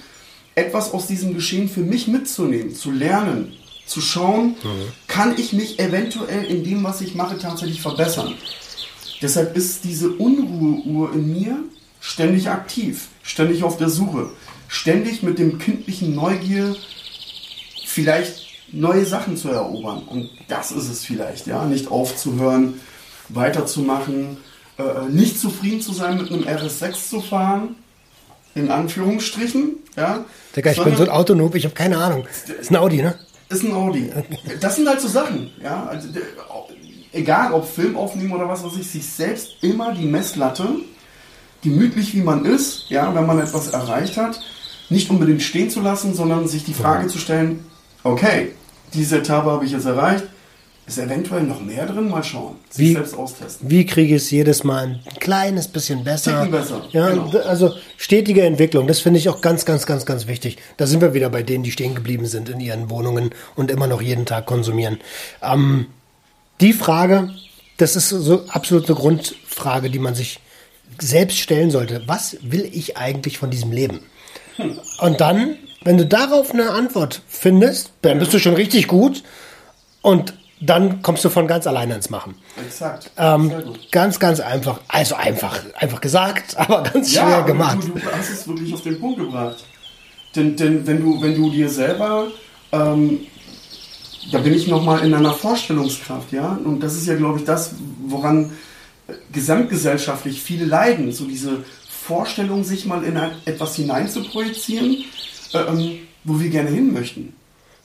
Speaker 2: etwas aus diesem Geschehen für mich mitzunehmen, zu lernen, zu schauen, mhm. kann ich mich eventuell in dem, was ich mache, tatsächlich verbessern. Deshalb ist diese Unruheuhr in mir ständig aktiv, ständig auf der Suche, ständig mit dem kindlichen Neugier vielleicht neue Sachen zu erobern. Und das ist es vielleicht, ja. Nicht aufzuhören, weiterzumachen, äh, nicht zufrieden zu sein, mit einem RS6 zu fahren, in Anführungsstrichen, ja.
Speaker 1: Digga, ich bin so ein Autonoob, ich habe keine Ahnung. Ist ein Audi, ne?
Speaker 2: Ist ein Audi. Das sind halt so Sachen, ja. Also, egal ob Film aufnehmen oder was weiß ich, sich selbst immer die Messlatte, gemütlich wie man ist, ja, wenn man etwas erreicht hat, nicht unbedingt stehen zu lassen, sondern sich die Frage zu stellen, okay, diese Etappe habe ich jetzt erreicht, ist eventuell noch mehr drin? Mal schauen. Sich
Speaker 1: Wie-
Speaker 2: selbst austesten.
Speaker 1: Wie kriege ich es jedes Mal ein kleines bisschen besser?
Speaker 2: Ticken besser,
Speaker 1: Ja,
Speaker 2: genau.
Speaker 1: also stetige Entwicklung, das finde ich auch ganz, ganz, ganz, ganz wichtig. Da sind wir wieder bei denen, die stehen geblieben sind in ihren Wohnungen und immer noch jeden Tag konsumieren. Ähm, die Frage, das ist so absolut eine Grundfrage, die man sich selbst stellen sollte. Was will ich eigentlich von diesem Leben? Und dann, wenn du darauf eine Antwort findest, dann bist du schon richtig gut und dann kommst du von ganz alleine ins Machen.
Speaker 2: Exakt.
Speaker 1: Ähm, ganz, ganz einfach. Also einfach, einfach gesagt, aber ganz schwer
Speaker 2: aber
Speaker 1: gemacht.
Speaker 2: Du, du hast es wirklich auf den Punkt gebracht. Denn, denn wenn, du, wenn du dir selber, ähm, da bin ich nochmal in einer Vorstellungskraft, ja, und das ist ja, glaube ich, das, woran äh, gesamtgesellschaftlich viele leiden, so diese Vorstellung, sich mal in etwas hinein zu projizieren, äh, ähm, wo wir gerne hin möchten.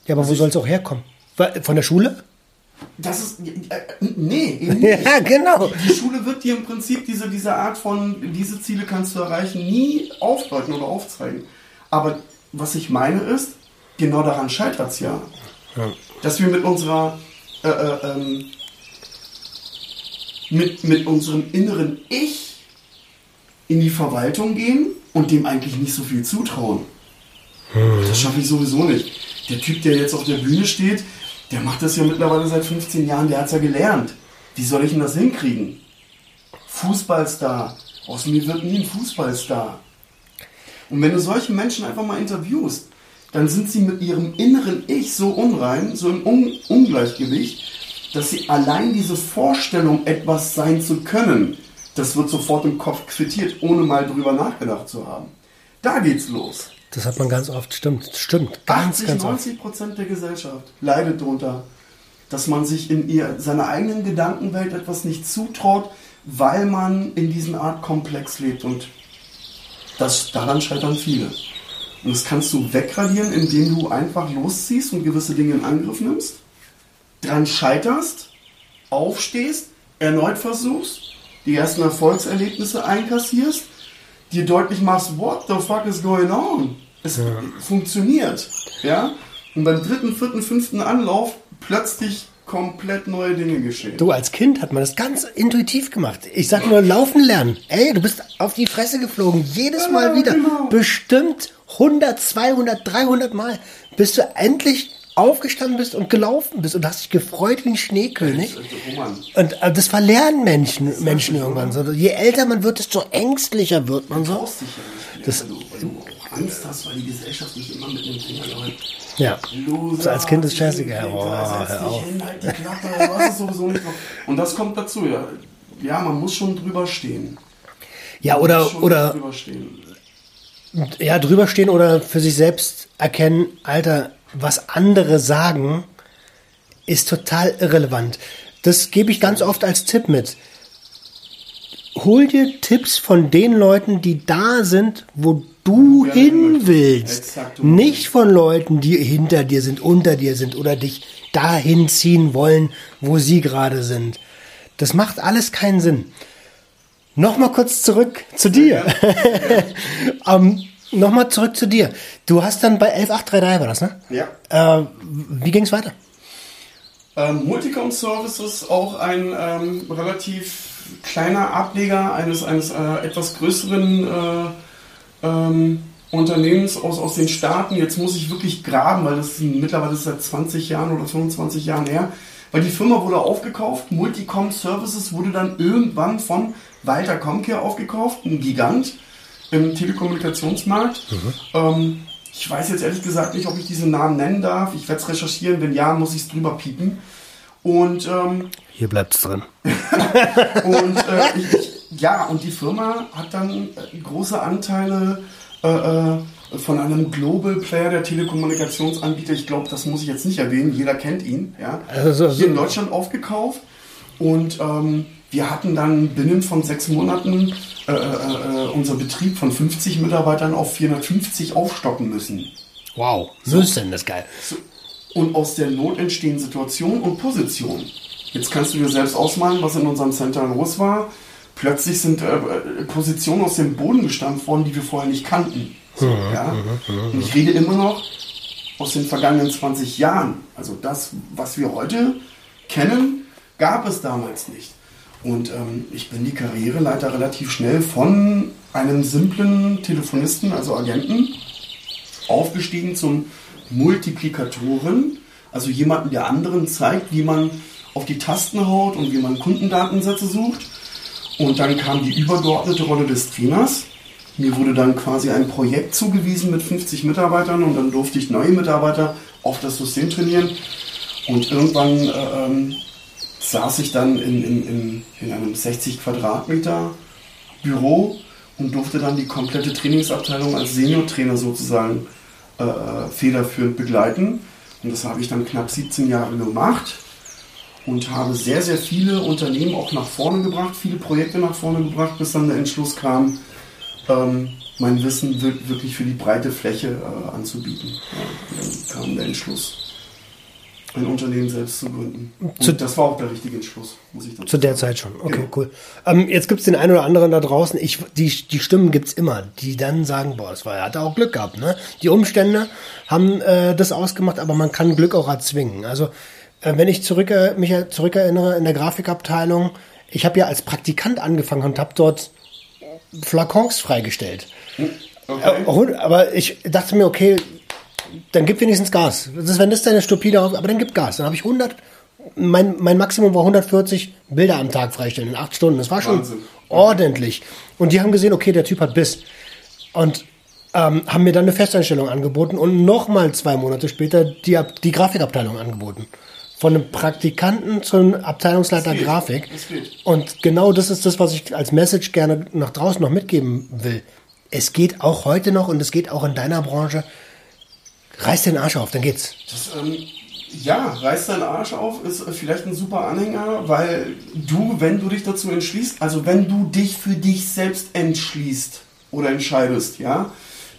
Speaker 1: Ja, aber wo soll es auch herkommen? Von der Schule?
Speaker 2: Das ist, äh, nee, eben nicht.
Speaker 1: Ja, genau.
Speaker 2: Die Schule wird dir im Prinzip diese, diese Art von, diese Ziele kannst du erreichen, nie aufdeuten oder aufzeigen. Aber was ich meine ist, genau daran scheitert es ja. Dass wir mit unserer, äh, äh, ähm, mit, mit unserem inneren Ich in die Verwaltung gehen und dem eigentlich nicht so viel zutrauen. Das schaffe ich sowieso nicht. Der Typ, der jetzt auf der Bühne steht, der macht das ja mittlerweile seit 15 Jahren, der hat es ja gelernt. Wie soll ich denn das hinkriegen? Fußballstar. Aus mir wird nie ein Fußballstar. Und wenn du solche Menschen einfach mal interviewst, dann sind sie mit ihrem inneren Ich so unrein, so im Un Ungleichgewicht, dass sie allein diese Vorstellung, etwas sein zu können, das wird sofort im Kopf quittiert, ohne mal drüber nachgedacht zu haben. Da geht's los.
Speaker 1: Das hat man ganz oft. Stimmt, stimmt. Ganz,
Speaker 2: 80,
Speaker 1: ganz oft.
Speaker 2: 90 Prozent der Gesellschaft leidet darunter, dass man sich in ihr, seiner eigenen Gedankenwelt etwas nicht zutraut, weil man in diesem Art Komplex lebt. Und das, daran scheitern viele. Und das kannst du wegradieren, indem du einfach losziehst und gewisse Dinge in Angriff nimmst, dran scheiterst, aufstehst, erneut versuchst, die ersten Erfolgserlebnisse einkassierst, dir deutlich machst, what the fuck is going on? Es funktioniert, ja? Und beim dritten, vierten, fünften Anlauf plötzlich komplett neue Dinge geschehen.
Speaker 1: Du, als Kind hat man das ganz intuitiv gemacht. Ich sag nur, laufen lernen. Ey, du bist auf die Fresse geflogen. Jedes Mal
Speaker 2: Ja,
Speaker 1: wieder.
Speaker 2: genau.
Speaker 1: Bestimmt 100, 200, 300 Mal. Bis du endlich aufgestanden bist und gelaufen bist und hast dich gefreut wie ein Schneekönig. Und äh, das verlernen Menschen, Menschen irgendwann. So, je älter man wird, desto ängstlicher wird man so. Das-
Speaker 2: Angst hast, weil die Gesellschaft nicht immer mit dem Finger läuft.
Speaker 1: Ja.
Speaker 2: Loser,
Speaker 1: So als Kind ist scheißegal. Hör auf.
Speaker 2: hin, halt die Klappe, du hast es sowieso nicht drauf. Und das kommt dazu, ja. Ja, man muss schon drüber stehen.
Speaker 1: Ja,
Speaker 2: Man
Speaker 1: oder, oder
Speaker 2: drüber stehen.
Speaker 1: ja, drüber stehen oder für sich selbst erkennen, Alter, was andere sagen, ist total irrelevant. Das gebe ich ganz oft als Tipp mit. Hol dir Tipps von den Leuten, die da sind, wo du
Speaker 2: hin
Speaker 1: willst. Nicht von Leuten, die hinter dir sind, unter dir sind oder dich dahin ziehen wollen, wo sie gerade sind. Das macht alles keinen Sinn. Nochmal kurz zurück zu dir. ähm, Nochmal zurück zu dir. Du hast dann bei 11833 war das, ne?
Speaker 2: Ja.
Speaker 1: Äh, wie ging es weiter?
Speaker 2: Ähm, Multicom Services, auch ein ähm, relativ kleiner Ableger eines, eines äh, etwas größeren äh, ähm, Unternehmens aus, aus den Staaten. Jetzt muss ich wirklich graben, weil das ist mittlerweile ist seit 20 Jahren oder 25 Jahren her. Weil die Firma wurde aufgekauft, Multicom Services wurde dann irgendwann von Walter Comcare aufgekauft, ein Gigant im Telekommunikationsmarkt. Ähm, ich weiß jetzt ehrlich gesagt nicht, ob ich diesen Namen nennen darf. Ich werde es recherchieren. Wenn ja, muss ich es drüber piepen. Und, ähm,
Speaker 1: Hier bleibt es drin.
Speaker 2: und äh, ich, ich, ja, und die Firma hat dann äh, große Anteile äh, äh, von einem Global Player der Telekommunikationsanbieter. Ich glaube, das muss ich jetzt nicht erwähnen. Jeder kennt ihn. Ja.
Speaker 1: Also,
Speaker 2: Hier in Deutschland aufgekauft. Und ähm, wir hatten dann binnen von sechs Monaten äh, äh, unser Betrieb von 50 Mitarbeitern auf 450 aufstocken müssen.
Speaker 1: wow, das ist geil.
Speaker 2: So, Und aus der Not entstehen Situationen und Positionen. Jetzt kannst du dir selbst ausmalen, was in unserem Center los war. Plötzlich sind äh, äh, Positionen aus dem Boden gestampft worden, die wir vorher nicht kannten. So, ja? Und ich rede immer noch aus den vergangenen 20 Jahren. Also das, was wir heute kennen, gab es damals nicht. Und ähm, ich bin die Karriereleiter relativ schnell von einem simplen Telefonisten, also Agenten, aufgestiegen zum Multiplikatoren, also jemanden, der anderen zeigt, wie man auf die Tasten haut und wie man Kundendatensätze sucht. Und dann kam die übergeordnete Rolle des Trainers. Mir wurde dann quasi ein Projekt zugewiesen mit 50 Mitarbeitern und dann durfte ich neue Mitarbeiter auf das System trainieren. Und irgendwann äh, ähm, saß ich dann in, in, in, in einem 60 Quadratmeter Büro und durfte dann die komplette Trainingsabteilung als Seniortrainer sozusagen äh, federführend begleiten. Und das habe ich dann knapp 17 Jahre gemacht und habe sehr, sehr viele Unternehmen auch nach vorne gebracht, viele Projekte nach vorne gebracht, bis dann der Entschluss kam, ähm, mein Wissen wir- wirklich für die breite Fläche äh, anzubieten. Ja, dann kam der Entschluss, ein Unternehmen selbst zu gründen.
Speaker 1: Zu-
Speaker 2: das war auch der richtige Entschluss, muss ich dazu
Speaker 1: Zu der
Speaker 2: sagen.
Speaker 1: Zeit schon. Okay,
Speaker 2: Genau.
Speaker 1: cool. Ähm, jetzt gibt's den einen oder anderen da draußen. Ich, die, die Stimmen gibt's immer, die dann sagen, boah, das war, er hatte auch Glück gehabt. Ne? Die Umstände haben äh, das ausgemacht, aber man kann Glück auch erzwingen. Also äh, wenn ich zurück, äh, mich zurückerinnere in der Grafikabteilung, ich habe ja als Praktikant angefangen und habe dort Flakons freigestellt.
Speaker 2: Okay.
Speaker 1: Äh, Aber ich dachte mir, okay, dann gib wenigstens Gas. Das ist, wenn das deine stupide Auf aber dann gib Gas. Dann habe ich 100, mein, mein Maximum war 140 Bilder am Tag freistellen in acht Stunden. Das war schon
Speaker 2: Wahnsinn.
Speaker 1: ordentlich. Und die haben gesehen, okay, der Typ hat Biss. Und ähm, haben mir dann eine Festeinstellung angeboten und nochmal zwei Monate später die, die Grafikabteilung angeboten. Von einem Praktikanten zum Abteilungsleiter
Speaker 2: Das.
Speaker 1: Grafik.
Speaker 2: Das.
Speaker 1: Und genau das ist das, was ich als Message gerne nach draußen noch mitgeben will. Es geht auch heute noch und es geht auch in deiner Branche. Reiß den Arsch auf, dann geht's.
Speaker 2: Das, ähm, ja, reiß deinen Arsch auf ist äh, vielleicht ein super Anhänger, weil du, wenn du dich dazu entschließt, also wenn du dich für dich selbst entschließt oder entscheidest, ja,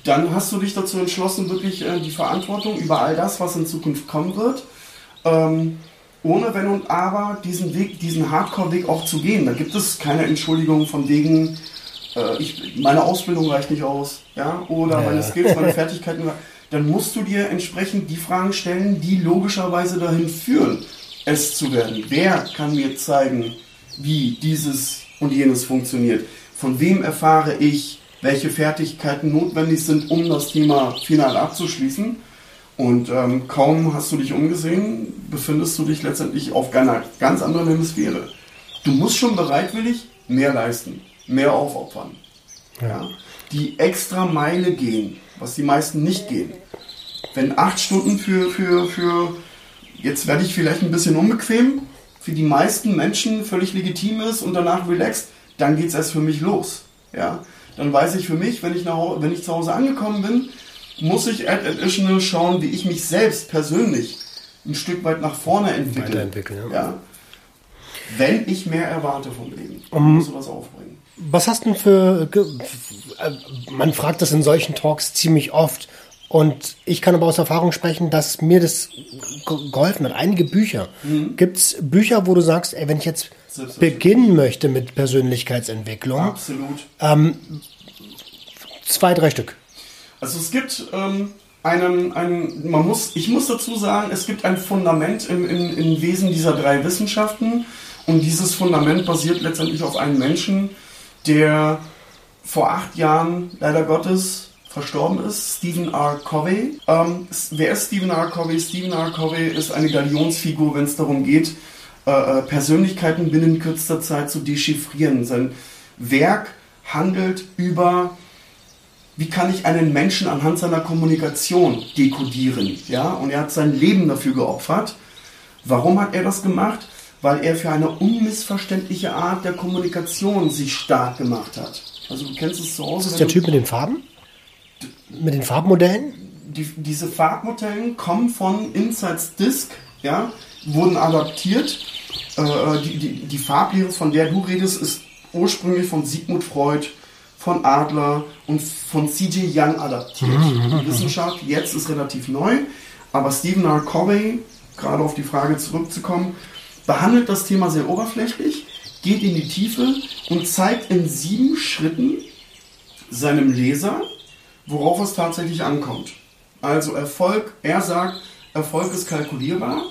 Speaker 2: dann hast du dich dazu entschlossen, wirklich äh, die Verantwortung über all das, was in Zukunft kommen wird, ähm, ohne Wenn und Aber diesen Weg, diesen Hardcore-Weg auch zu gehen. Da gibt es keine Entschuldigung von wegen, äh, ich, meine Ausbildung reicht nicht aus, ja, oder meine Skills, meine Fertigkeiten, dann musst du dir entsprechend die Fragen stellen, die logischerweise dahin führen, es zu werden. Wer kann mir zeigen, wie dieses und jenes funktioniert? Von wem erfahre ich, welche Fertigkeiten notwendig sind, um das Thema final abzuschließen? Und ähm, kaum hast du dich umgesehen, befindest du dich letztendlich auf einer ganz anderen Hemisphäre. Du musst schon bereitwillig mehr leisten, mehr aufopfern. Ja. Die extra Meile gehen, was die meisten nicht gehen. Wenn acht Stunden für, für, für, jetzt werde ich vielleicht ein bisschen unbequem, für die meisten Menschen völlig legitim ist und danach relaxed, dann geht es erst für mich los. Ja. Dann weiß ich für mich, wenn ich, nach, wenn ich zu Hause angekommen bin, muss ich add additional schauen, wie ich mich selbst persönlich ein Stück weit nach vorne entwickle.
Speaker 1: Weiterentwickeln, ja.
Speaker 2: ja. Wenn ich mehr erwarte vom Leben, dann muss was aufbringen.
Speaker 1: Was hast du denn für. äh, Man fragt das in solchen Talks ziemlich oft. Und ich kann aber aus Erfahrung sprechen, dass mir das ge- geholfen hat. Einige Bücher. Gibt's Bücher, wo du sagst, ey, wenn ich jetzt beginnen möchte mit Persönlichkeitsentwicklung,
Speaker 2: Absolut.
Speaker 1: zwei, drei Stück.
Speaker 2: Also es gibt ähm, einen, einen, man muss, ich muss dazu sagen, es gibt ein Fundament im, im, im Wesen dieser drei Wissenschaften und dieses Fundament basiert letztendlich auf einem Menschen, der vor acht Jahren leider Gottes verstorben ist, Stephen R. Covey. Ähm, wer ist Stephen R. Covey? Stephen R. Covey ist eine Galionsfigur, wenn es darum geht, äh, äh, Persönlichkeiten binnen kürzester Zeit zu dechiffrieren. Sein Werk handelt über wie kann ich einen Menschen anhand seiner Kommunikation dekodieren? Ja, und er hat sein Leben dafür geopfert. Warum hat er das gemacht? Weil er für eine unmissverständliche Art der Kommunikation sich stark gemacht hat. Also du kennst es zu Hause.
Speaker 1: Ist
Speaker 2: wenn
Speaker 1: der Typ mit den Farben? Mit den Farbmodellen?
Speaker 2: Die, diese Farbmodellen kommen von Insights Disc, ja, wurden adaptiert. Äh, die, die, die Farblehre, von der du redest, ist ursprünglich von Sigmund Freud, von Adler und von C.J. Young adaptiert. Die Wissenschaft jetzt ist relativ neu, aber Stephen R. Covey, gerade auf die Frage zurückzukommen, behandelt das Thema sehr oberflächlich, geht in die Tiefe und zeigt in sieben Schritten seinem Leser, worauf es tatsächlich ankommt. Also Erfolg, er sagt, Erfolg ist kalkulierbar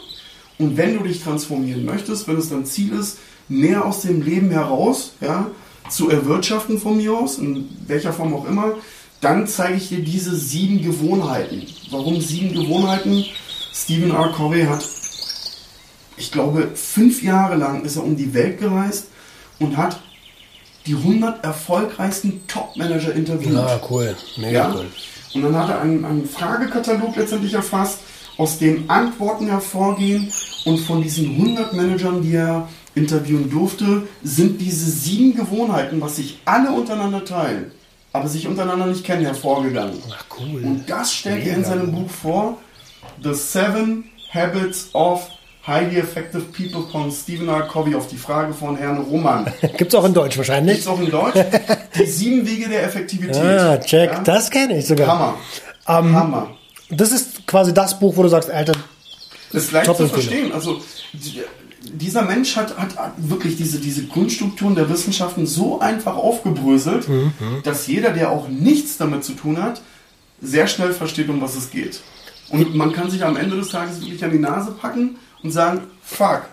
Speaker 2: und wenn du dich transformieren möchtest, wenn es dein Ziel ist, mehr aus dem Leben heraus ja, zu erwirtschaften von mir aus, in welcher Form auch immer, dann zeige ich dir diese sieben Gewohnheiten. Warum sieben Gewohnheiten? Stephen R. Covey hat, ich glaube, fünf Jahre lang ist er um die Welt gereist und hat die 100 erfolgreichsten Top-Manager interviewt.
Speaker 1: Ah, cool. Mega
Speaker 2: Ja?
Speaker 1: cool.
Speaker 2: Und dann hat er einen, einen Fragekatalog letztendlich erfasst, aus dem Antworten hervorgehen. Und von diesen 100 Managern, die er interviewen durfte, sind diese sieben Gewohnheiten, was sich alle untereinander teilen, aber sich untereinander nicht kennen, hervorgegangen.
Speaker 1: Ach, cool.
Speaker 2: Und das stellt er in
Speaker 1: Mega.
Speaker 2: seinem Buch vor. The Seven Habits of Highly Effective People von Stephen R. Covey auf die Frage von Herrn Roman.
Speaker 1: Gibt's auch in Deutsch wahrscheinlich?
Speaker 2: Ist auch in Deutsch. Die sieben Wege der Effektivität.
Speaker 1: Ah, check.
Speaker 2: Ja?
Speaker 1: Das kenne ich sogar.
Speaker 2: Hammer.
Speaker 1: Ähm,
Speaker 2: Hammer.
Speaker 1: Das ist quasi das Buch, wo du sagst, Alter,
Speaker 2: Das ist leicht zu verstehen. Also die- dieser Mensch hat, hat, hat wirklich diese, diese Grundstrukturen der Wissenschaften so einfach aufgebröselt,
Speaker 1: Mhm,
Speaker 2: dass jeder, der auch nichts damit zu tun hat, sehr schnell versteht, um was es geht. Und man kann sich am Ende des Tages wirklich an die Nase packen und sagen, fuck,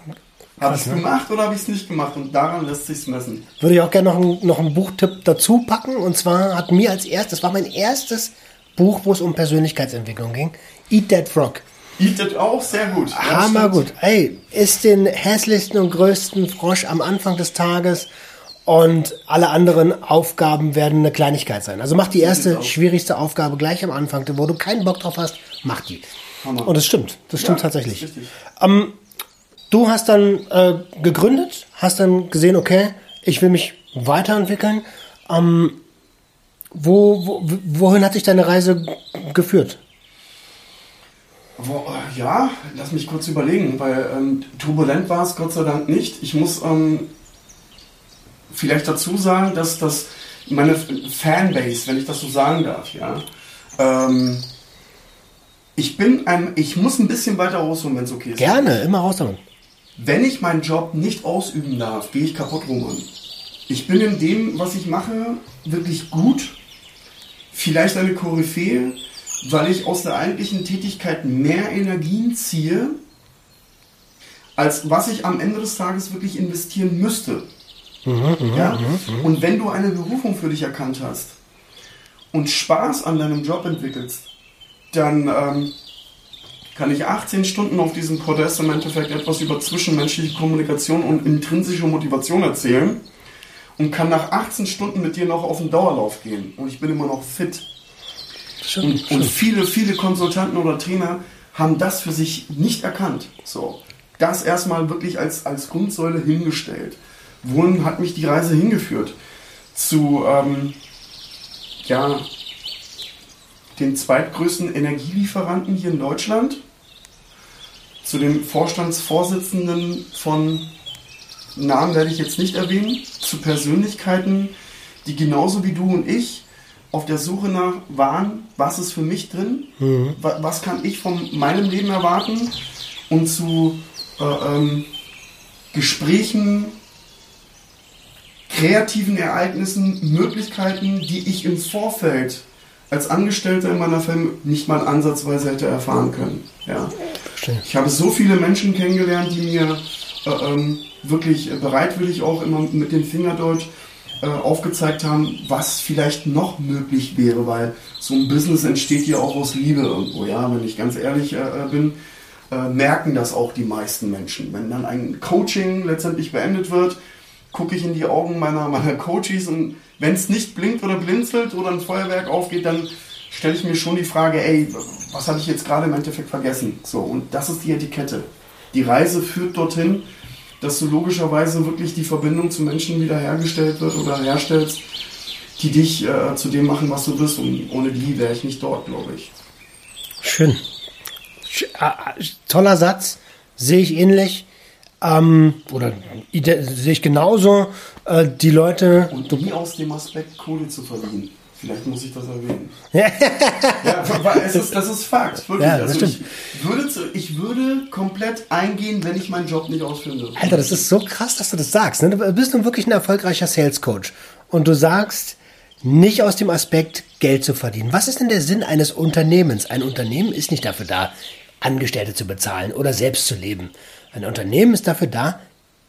Speaker 2: habe ich es
Speaker 1: ne?
Speaker 2: gemacht oder habe ich es nicht gemacht? Und daran lässt sich's messen.
Speaker 1: würde ich auch gerne noch, einen- noch einen Buchtipp dazu packen. Und zwar hat mir als erstes, das war mein erstes Buch, wo es um Persönlichkeitsentwicklung ging. Eat That Frog.
Speaker 2: Eat it auch sehr gut.
Speaker 1: Hammer gut. Ey, isst den hässlichsten und größten Frosch am Anfang des Tages und alle anderen Aufgaben werden eine Kleinigkeit sein. Also mach die erste, schwierigste Aufgabe gleich am Anfang, wo du keinen Bock drauf hast, mach die.
Speaker 2: Hammer.
Speaker 1: Und es stimmt, das stimmt
Speaker 2: Ja,
Speaker 1: tatsächlich.
Speaker 2: richtig.
Speaker 1: Du hast dann äh, gegründet, hast dann gesehen, okay, ich will mich weiterentwickeln. Ähm, wo, wo, wohin hat dich deine Reise geführt?
Speaker 2: Ja, lass mich kurz überlegen, weil ähm, turbulent war es Gott sei Dank nicht. Ich muss ähm, vielleicht dazu sagen, dass das meine Fanbase, wenn ich das so sagen darf, ja, ähm, ich bin ein, ich muss ein bisschen weiter rausholen, wenn es okay ist.
Speaker 1: Gerne, immer raus damit.
Speaker 2: Wenn ich meinen Job nicht ausüben darf, gehe ich kaputt, Roman. Ich bin in dem, was ich mache, wirklich gut. Vielleicht eine Koryphäe, weil ich aus der eigentlichen Tätigkeit mehr Energien ziehe, als was ich am Ende des Tages wirklich investieren müsste. ja? Und wenn du eine Berufung für dich erkannt hast und Spaß an deinem Job entwickelst, dann ähm, kann ich 18 Stunden auf diesem Podest im Endeffekt etwas über zwischenmenschliche Kommunikation und intrinsische Motivation erzählen und kann nach 18 Stunden mit dir noch auf den Dauerlauf gehen und ich bin immer noch fit. Und, und viele, viele Konsultanten oder Trainer haben das für sich nicht erkannt. So, das erstmal wirklich als, als Grundsäule hingestellt. Wohin hat mich die Reise hingeführt? Zu, ähm, ja, den zweitgrößten Energielieferanten hier in Deutschland, zu dem Vorstandsvorsitzenden von Namen werde ich jetzt nicht erwähnen, zu Persönlichkeiten, die genauso wie du und ich auf der Suche nach waren, was ist für mich drin, wa- was kann ich von meinem Leben erwarten und zu äh, ähm, Gesprächen, kreativen Ereignissen, Möglichkeiten, die ich im Vorfeld als Angestellter in meiner Firma nicht mal ansatzweise hätte erfahren können. Ja. Ich habe so viele Menschen kennengelernt, die mir äh, ähm, wirklich bereitwillig auch immer mit dem Fingerdeutsch äh, aufgezeigt haben, was vielleicht noch möglich wäre, weil so ein Business entsteht ja auch aus Liebe irgendwo. Ja, wenn ich ganz ehrlich äh, äh, bin, äh, merken das auch die meisten Menschen. Wenn dann ein Coaching letztendlich beendet wird, gucke ich in die Augen meiner, meiner Coaches und wenn es nicht blinkt oder blinzelt oder ein Feuerwerk aufgeht, dann stelle ich mir schon die Frage, ey, was habe ich jetzt gerade im Endeffekt vergessen? So, und das ist die Etikette. Die Reise führt dorthin, dass du logischerweise wirklich die Verbindung zu Menschen wiederhergestellt wird oder herstellst, die dich äh, zu dem machen, was du bist. Und ohne die wäre ich nicht dort, glaube ich.
Speaker 1: Schön. Sch äh, toller Satz, sehe ich ähnlich. Ähm, oder sehe ich genauso. Äh, die Leute.
Speaker 2: Und nie aus dem Aspekt Kohle zu verdienen. Vielleicht muss ich das erwähnen. ja, ist, das ist Fakt. Wirklich.
Speaker 1: Ja, das
Speaker 2: also
Speaker 1: stimmt.
Speaker 2: ich, würde, ich würde komplett eingehen, wenn ich meinen Job nicht ausführen würde.
Speaker 1: Alter, das ist so krass, dass du das sagst. Ne? Du bist nun wirklich ein erfolgreicher Sales Coach. Und du sagst, nicht aus dem Aspekt, Geld zu verdienen. Was ist denn der Sinn eines Unternehmens? Ein Unternehmen ist nicht dafür da, Angestellte zu bezahlen oder selbst zu leben. Ein Unternehmen ist dafür da,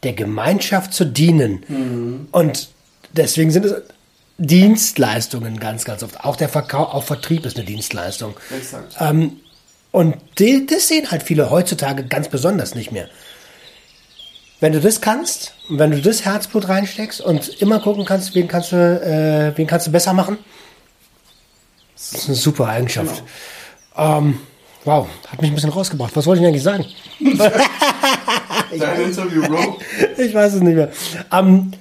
Speaker 1: der Gemeinschaft zu dienen. Und deswegen sind es Dienstleistungen ganz, ganz oft. Auch der Verkauf, auch Vertrieb ist eine Dienstleistung.
Speaker 2: Exakt.
Speaker 1: Ähm, und die, das sehen halt viele heutzutage ganz besonders nicht mehr. Wenn du das kannst, und wenn du das Herzblut reinsteckst und immer gucken kannst, wen kannst du, äh, wen kannst du besser machen, das ist eine super Eigenschaft. Ähm, wow, hat mich ein bisschen rausgebracht. Was wollte ich denn eigentlich sagen?
Speaker 2: Dein Interview, Bro.
Speaker 1: ich weiß es nicht mehr. Ähm,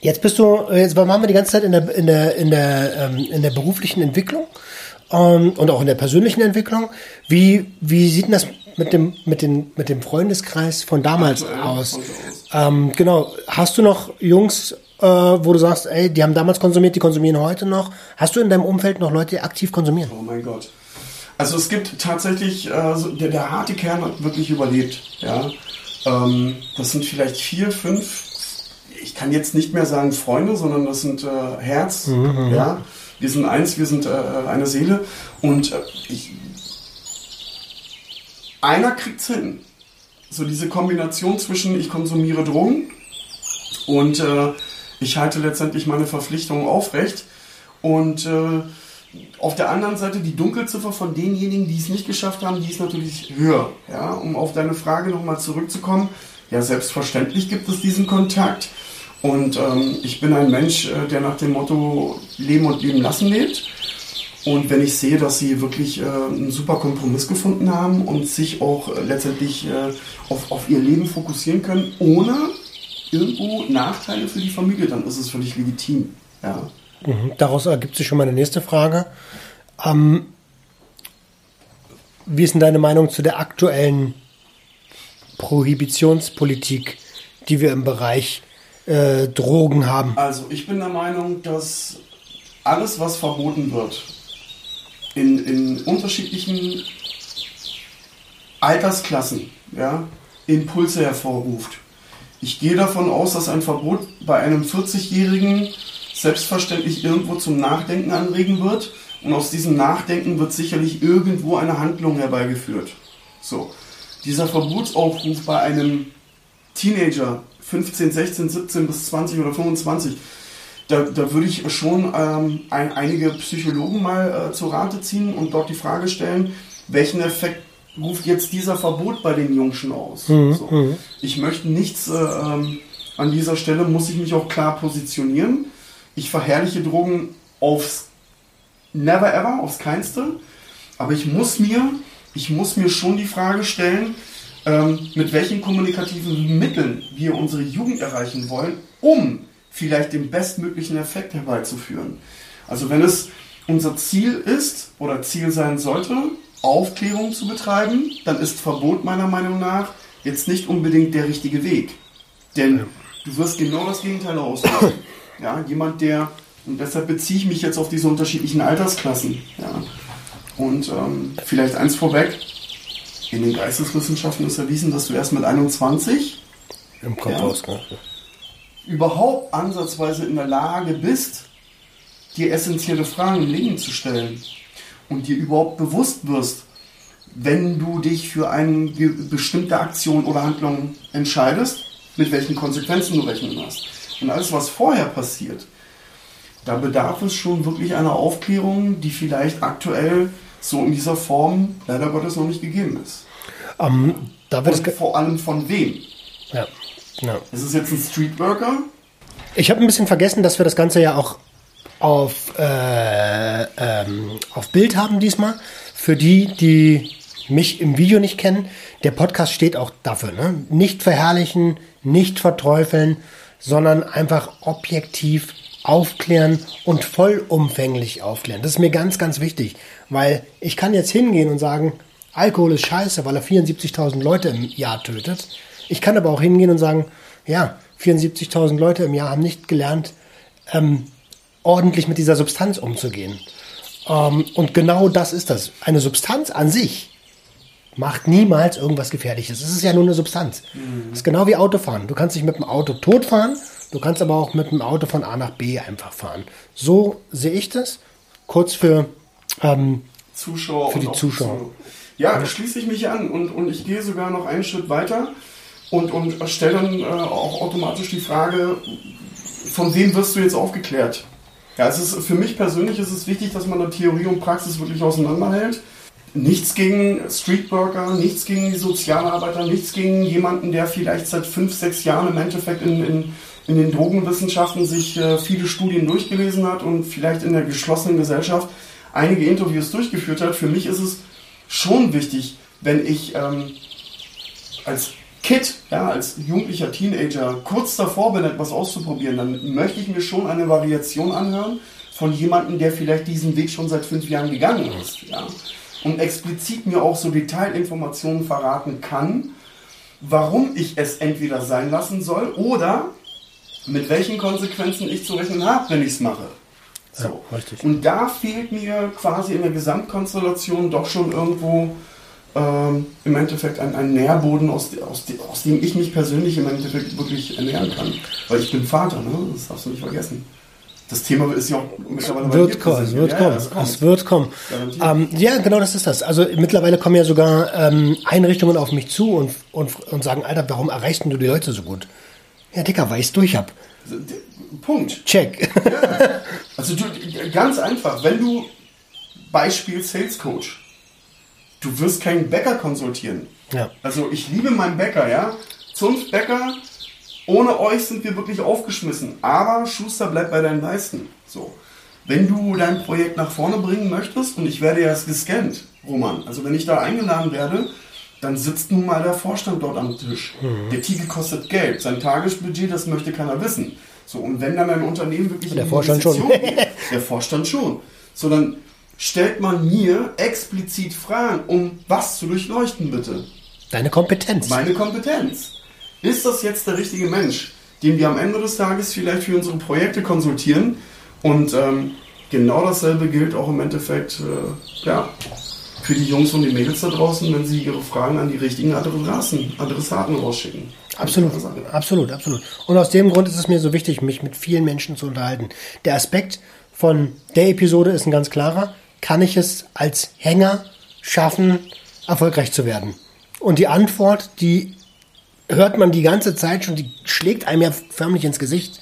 Speaker 1: jetzt bist du, jetzt waren wir die ganze Zeit in der, in der, in der, ähm, in der beruflichen Entwicklung ähm, und auch in der persönlichen Entwicklung. Wie, wie sieht denn das mit dem, mit, den, mit dem Freundeskreis von damals
Speaker 2: Aktuell
Speaker 1: aus?
Speaker 2: von aus.
Speaker 1: Ähm, genau. Hast du noch Jungs, äh, wo du sagst, ey, die haben damals konsumiert, die konsumieren heute noch? Hast du in deinem Umfeld noch Leute, die aktiv konsumieren?
Speaker 2: Oh mein Gott. Also es gibt tatsächlich, äh, so, der, der harte Kern hat wirklich überlebt. Ja? Ähm, das sind vielleicht vier, fünf, ich kann jetzt nicht mehr sagen Freunde, sondern das sind äh, Herz. Ja? Wir sind eins, wir sind äh, eine Seele. Und äh, ich, einer kriegt's hin. So diese Kombination zwischen ich konsumiere Drogen und äh, ich halte letztendlich meine Verpflichtungen aufrecht. Und äh, auf der anderen Seite die Dunkelziffer von denjenigen, die es nicht geschafft haben, die ist natürlich höher. Ja, um auf deine Frage nochmal zurückzukommen. Ja, selbstverständlich gibt es diesen Kontakt. Und ähm, ich bin ein Mensch, äh, der nach dem Motto Leben und Leben lassen lebt. Und wenn ich sehe, dass sie wirklich äh, einen super Kompromiss gefunden haben und sich auch äh, letztendlich äh, auf, auf ihr Leben fokussieren können, ohne irgendwo Nachteile für die Familie, dann ist es völlig legitim. Ja.
Speaker 1: Mhm. Daraus ergibt sich schon meine nächste Frage. Ähm, wie ist denn deine Meinung zu der aktuellen Prohibitionspolitik, die wir im Bereich äh, Drogen haben?
Speaker 2: Also ich bin der Meinung, dass alles, was verboten wird, in, in unterschiedlichen Altersklassen ja, Impulse hervorruft. Ich gehe davon aus, dass ein Verbot bei einem 40-Jährigen selbstverständlich irgendwo zum Nachdenken anregen wird. Und aus diesem Nachdenken wird sicherlich irgendwo eine Handlung herbeigeführt. So. Dieser Verbotsaufruf bei einem Teenager, 15, 16, 17 bis 20 oder 25, da, da würde ich schon ähm, ein, einige Psychologen mal äh, zu Rate ziehen und dort die Frage stellen, welchen Effekt ruft jetzt dieser Verbot bei den Jungschen aus? so. Ich möchte nichts, äh, ähm, an dieser Stelle muss ich mich auch klar positionieren. Ich verherrliche Drogen aufs Never ever, aufs Keinste. Aber ich muss mir, ich muss mir schon die Frage stellen, ähm, mit welchen kommunikativen Mitteln wir unsere Jugend erreichen wollen, um vielleicht den bestmöglichen Effekt herbeizuführen. Also wenn es unser Ziel ist oder Ziel sein sollte, Aufklärung zu betreiben, dann ist Verbot meiner Meinung nach jetzt nicht unbedingt der richtige Weg. Denn du wirst genau das Gegenteil auslösen. Ja, jemand, der, und deshalb beziehe ich mich jetzt auf diese unterschiedlichen Altersklassen. Ja. Und ähm, vielleicht eins vorweg, in den Geisteswissenschaften ist erwiesen, dass du erst mit 21
Speaker 1: Im
Speaker 2: Ja. überhaupt ansatzweise in der Lage bist, dir essentielle Fragen im Leben zu stellen und dir überhaupt bewusst wirst, wenn du dich für eine bestimmte Aktion oder Handlung entscheidest, mit welchen Konsequenzen du rechnen hast. Und alles, was vorher passiert, da bedarf es schon wirklich einer Aufklärung, die vielleicht aktuell so in dieser Form leider Gottes noch nicht gegeben ist.
Speaker 1: Ähm, da wird
Speaker 2: Und vor allem von wem?
Speaker 1: ja, ja.
Speaker 2: Ist es jetzt ein Streetworker?
Speaker 1: Ich habe ein bisschen vergessen, dass wir das Ganze ja auch auf, äh, ähm, auf Bild haben diesmal. Für die, die mich im Video nicht kennen, der Podcast steht auch dafür. Ne? Nicht verherrlichen, nicht verteufeln, sondern einfach objektiv aufklären und vollumfänglich aufklären. Das ist mir ganz, ganz wichtig, weil ich kann jetzt hingehen und sagen, Alkohol ist scheiße, weil er 74.000 Leute im Jahr tötet. Ich kann aber auch hingehen und sagen, ja, 74.000 Leute im Jahr haben nicht gelernt, ähm, ordentlich mit dieser Substanz umzugehen. Ähm, und genau das ist das. Eine Substanz an sich macht niemals irgendwas Gefährliches. Es ist ja nur eine Substanz. Mhm. Das ist genau wie Autofahren. Du kannst dich mit dem Auto totfahren, du kannst aber auch mit dem Auto von A nach B einfach fahren. So sehe ich das. Kurz für, ähm,
Speaker 2: Zuschauer
Speaker 1: für die Zuschauer.
Speaker 2: Ja, schließe ich mich an und, und ich gehe sogar noch einen Schritt weiter und, und stelle dann äh, auch automatisch die Frage, von wem wirst du jetzt aufgeklärt? Ja, es ist, für mich persönlich ist es wichtig, dass man da Theorie und Praxis wirklich auseinanderhält. Nichts gegen Streetworker, nichts gegen die Sozialarbeiter, nichts gegen jemanden, der vielleicht seit fünf, sechs Jahren im Endeffekt in, in, in den Drogenwissenschaften sich äh, viele Studien durchgelesen hat und vielleicht in der geschlossenen Gesellschaft einige Interviews durchgeführt hat. Für mich ist es schon wichtig, wenn ich ähm, als Kid, ja, als jugendlicher Teenager kurz davor bin, etwas auszuprobieren, dann möchte ich mir schon eine Variation anhören von jemandem, der vielleicht diesen Weg schon seit fünf Jahren gegangen ist. Ja, und explizit mir auch so Detailinformationen verraten kann, warum ich es entweder sein lassen soll oder mit welchen Konsequenzen ich zu rechnen habe, wenn ich es mache. So. Ja, und da fehlt mir quasi in der Gesamtkonstellation doch schon irgendwo ähm, im Endeffekt ein, ein Nährboden, aus, aus, aus, dem ich mich persönlich im Endeffekt wirklich ernähren kann. Weil ich bin Vater, ne? das darfst du nicht vergessen. Das Thema ist ja auch
Speaker 1: mittlerweile wird kommen, wird ja, kommen, es kommt. wird kommen. Ähm, ja, genau, das ist das. Also mittlerweile kommen ja sogar ähm, Einrichtungen auf mich zu und, und, und sagen, Alter, warum erreichst du die Leute so gut? Ja, Dicker, weil ich durch hab.
Speaker 2: Punkt.
Speaker 1: Check.
Speaker 2: Ja. Also du, ganz einfach, wenn du Beispiel Sales Coach, du wirst keinen Bäcker konsultieren.
Speaker 1: Ja.
Speaker 2: Also ich liebe meinen Bäcker, ja. Zunftbäcker, ohne euch sind wir wirklich aufgeschmissen. Aber Schuster bleibt bei deinen Leisten. So. Wenn du dein Projekt nach vorne bringen möchtest, und ich werde erst gescannt, Roman, also wenn ich da eingeladen werde, dann sitzt nun mal der Vorstand dort am Tisch. Mhm. Der Titel kostet Geld. Sein Tagesbudget, das möchte keiner wissen. So, und wenn dann ein Unternehmen wirklich.
Speaker 1: Der Vorstand schon.
Speaker 2: Geht, der Vorstand schon. So, dann stellt man mir explizit Fragen, um was zu durchleuchten, bitte.
Speaker 1: Deine Kompetenz.
Speaker 2: Meine Kompetenz. Ist das jetzt der richtige Mensch, den wir am Ende des Tages vielleicht für unsere Projekte konsultieren? Und ähm, genau dasselbe gilt auch im Endeffekt äh, ja, für die Jungs und die Mädels da draußen, wenn sie ihre Fragen an die richtigen Adressaten, Adressaten rausschicken.
Speaker 1: Absolut, absolut, absolut. Und aus dem Grund ist es mir so wichtig, mich mit vielen Menschen zu unterhalten. Der Aspekt von der Episode ist ein ganz klarer. Kann ich es als Hänger schaffen, erfolgreich zu werden? Und die Antwort, die hört man die ganze Zeit schon, die schlägt einem ja förmlich ins Gesicht.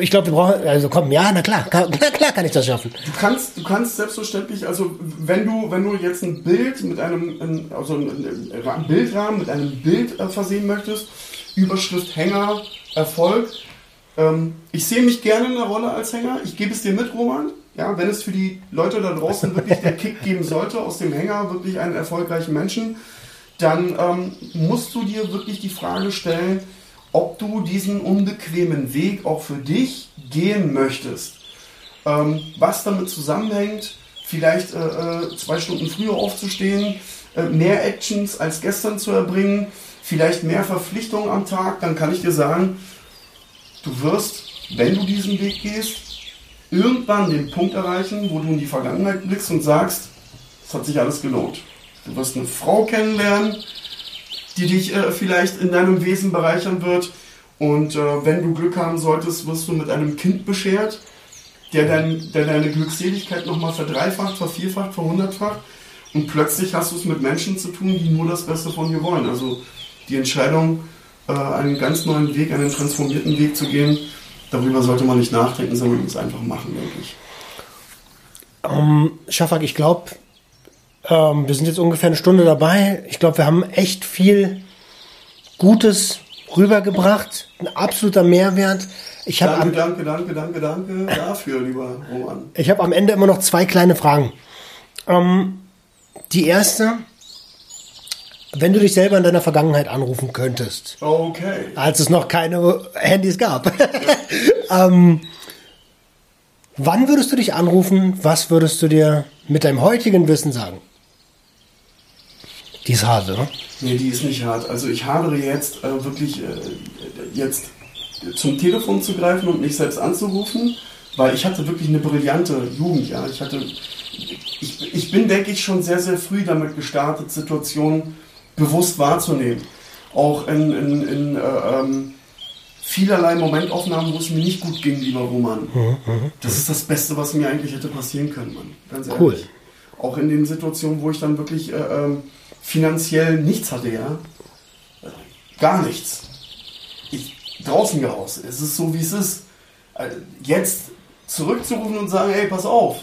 Speaker 1: Ich glaube, wir brauchen, also komm, ja, na klar, na klar kann ich das schaffen.
Speaker 2: Du kannst, du kannst selbstverständlich, also wenn du, wenn du jetzt ein Bild mit einem, also ein Bildrahmen mit einem Bild äh, versehen möchtest, Überschrift Hänger, Erfolg, ähm, ich sehe mich gerne in der Rolle als Hänger. Ich gebe es dir mit, Roman. Ja, wenn es für die Leute da draußen wirklich der Kick geben sollte, aus dem Hänger wirklich einen erfolgreichen Menschen, dann ähm, musst du dir wirklich die Frage stellen, ob du diesen unbequemen Weg auch für dich gehen möchtest. Ähm, was damit zusammenhängt, vielleicht äh, äh, zwei Stunden früher aufzustehen, äh, mehr Actions als gestern zu erbringen, vielleicht mehr Verpflichtungen am Tag, dann kann ich dir sagen, du wirst, wenn du diesen Weg gehst, irgendwann den Punkt erreichen, wo du in die Vergangenheit blickst und sagst, es hat sich alles gelohnt. Du wirst eine Frau kennenlernen, die dich äh, vielleicht in deinem Wesen bereichern wird. Und äh, wenn du Glück haben solltest, wirst du mit einem Kind beschert, der, dein, der deine Glückseligkeit nochmal verdreifacht, vervierfacht, verhundertfacht. Und plötzlich hast du es mit Menschen zu tun, die nur das Beste von dir wollen. Also die Entscheidung, äh, einen ganz neuen Weg, einen transformierten Weg zu gehen, darüber sollte man nicht nachdenken, sondern es einfach machen, denke ich.
Speaker 1: Ähm, Schafak, ich glaube, ähm, wir sind jetzt ungefähr eine Stunde dabei. Ich glaube, wir haben echt viel Gutes rübergebracht. Ein absoluter Mehrwert. Ich
Speaker 2: danke, am, danke, danke, danke, danke dafür, lieber Roman.
Speaker 1: Ich habe am Ende immer noch zwei kleine Fragen. Ähm, die erste, wenn du dich selber in deiner Vergangenheit anrufen könntest.
Speaker 2: Okay.
Speaker 1: Als es noch keine Handys gab. ähm, Wann würdest du dich anrufen? Was würdest du dir mit deinem heutigen Wissen sagen? Die ist hart, oder?
Speaker 2: Nee, die ist nicht hart. Also ich hadere jetzt äh, wirklich äh, jetzt zum Telefon zu greifen und mich selbst anzurufen, weil ich hatte wirklich eine brillante Jugend. Ja, ich hatte, ich, ich bin denke ich schon sehr sehr früh damit gestartet, Situationen bewusst wahrzunehmen. Auch in, in, in äh, ähm, vielerlei Momentaufnahmen, wo es mir nicht gut ging, lieber Roman. Mhm, mhm, das ist das Beste, was mir eigentlich hätte passieren können, Mann. Ganz ehrlich. Cool. Auch in den Situationen, wo ich dann wirklich äh, ähm, finanziell nichts hatte, ja. Gar nichts. Ich draußen geraus. Es ist so, wie es ist. Äh, jetzt zurückzurufen und sagen, ey, pass auf.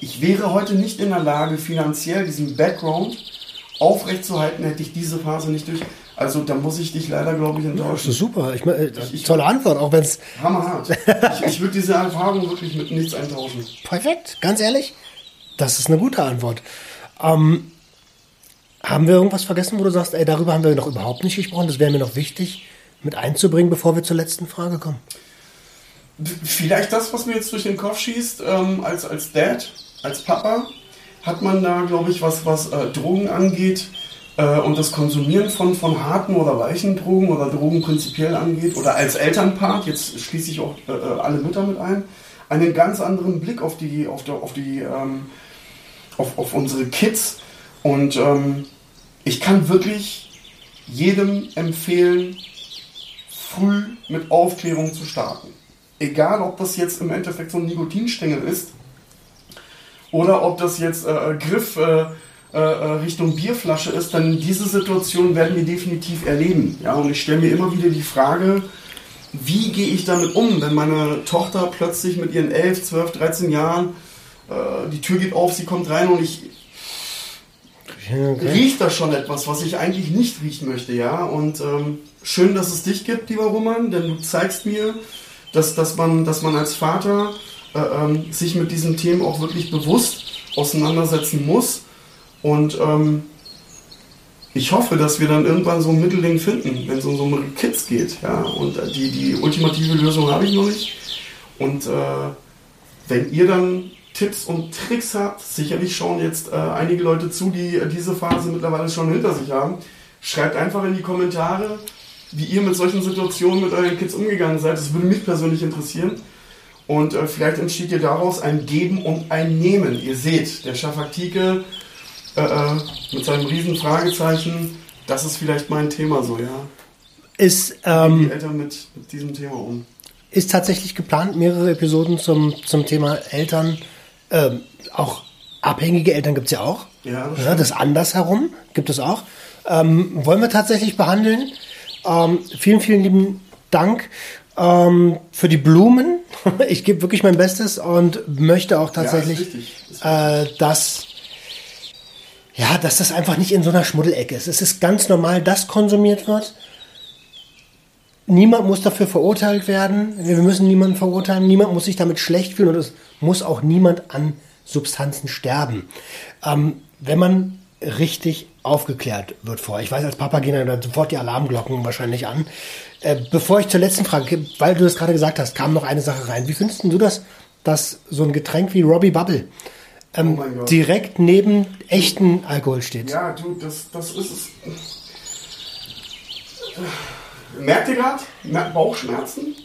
Speaker 2: Ich wäre heute nicht in der Lage, finanziell diesen Background aufrechtzuerhalten, hätte ich diese Phase nicht durch. Also da muss ich dich leider, glaube ich, enttäuschen.
Speaker 1: super. Ich, meine, ich, tolle Antwort, auch wenn es.
Speaker 2: Hammerhart. ich, ich würde diese Erfahrung wirklich mit nichts eintauschen.
Speaker 1: Perfekt, ganz ehrlich. Das ist eine gute Antwort. Ähm, haben wir irgendwas vergessen, wo du sagst, ey, darüber haben wir noch überhaupt nicht gesprochen, das wäre mir noch wichtig mit einzubringen, bevor wir zur letzten Frage kommen?
Speaker 2: Vielleicht das, was mir jetzt durch den Kopf schießt, ähm, als, als Dad, als Papa, hat man da, glaube ich, was, was äh, Drogen angeht äh, und das Konsumieren von, von harten oder weichen Drogen oder Drogen prinzipiell angeht oder als Elternpart, jetzt schließe ich auch äh, äh, alle Mütter mit ein, einen ganz anderen Blick auf die, auf, der, auf, die ähm, auf, auf unsere Kids. Und ähm, ich kann wirklich jedem empfehlen, früh mit Aufklärung zu starten. Egal, ob das jetzt im Endeffekt so ein Nikotinstängel ist oder ob das jetzt äh, Griff äh, äh, äh, Richtung Bierflasche ist, dann diese Situation werden wir definitiv erleben. Ja, und ich stelle mir immer wieder die Frage, wie gehe ich damit um, wenn meine Tochter plötzlich mit ihren 11, 12, 13 Jahren äh, die Tür geht auf, sie kommt rein und ich okay. riecht da schon etwas, was ich eigentlich nicht riechen möchte, ja. Und ähm, schön, dass es dich gibt, lieber Roman, denn du zeigst mir, dass, dass, man, dass man als Vater äh, ähm, sich mit diesen Themen auch wirklich bewusst auseinandersetzen muss. Und ähm, ich hoffe, dass wir dann irgendwann so ein Mittelding finden, wenn es um so um Kids geht. Ja? Und äh, die, die ultimative Lösung habe ich noch nicht. Und äh, wenn ihr dann Tipps und Tricks habt, sicherlich schauen jetzt äh, einige Leute zu, die äh, diese Phase mittlerweile schon hinter sich haben, schreibt einfach in die Kommentare, wie ihr mit solchen Situationen mit euren Kids umgegangen seid. Das würde mich persönlich interessieren. Und äh, vielleicht entsteht ihr daraus ein Geben und ein Nehmen. Ihr seht, der Schafaktike äh, äh, mit seinem riesen Fragezeichen, das ist vielleicht mein Thema so, ja.
Speaker 1: Ist,
Speaker 2: ähm, die Eltern mit, mit, diesem Thema um?
Speaker 1: Ist tatsächlich geplant, mehrere Episoden zum, zum Thema Eltern, ähm, auch abhängige Eltern gibt es ja auch. Ja, das, ja, das andersherum gibt es auch. Ähm, wollen wir tatsächlich behandeln. Ähm, vielen, vielen lieben Dank ähm, für die Blumen. ich gebe wirklich mein Bestes und möchte auch tatsächlich, ja, das äh, dass ja, dass das einfach nicht in so einer Schmuddelecke ist. Es ist ganz normal, dass konsumiert wird. Niemand muss dafür verurteilt werden. Wir müssen niemanden verurteilen. Niemand muss sich damit schlecht fühlen und es muss auch niemand an Substanzen sterben. Ähm, wenn man richtig aufgeklärt wird vorher. Ich weiß, als Papa gehen dann sofort die Alarmglocken wahrscheinlich an. Äh, bevor ich zur letzten Frage gehe, weil du das gerade gesagt hast, kam noch eine Sache rein. Wie findest du das, dass so ein Getränk wie Robbie Bubble ähm, oh direkt neben echten Alkohol steht?
Speaker 2: Ja, du, das, das ist es. Merkt ihr gerade Bauchschmerzen?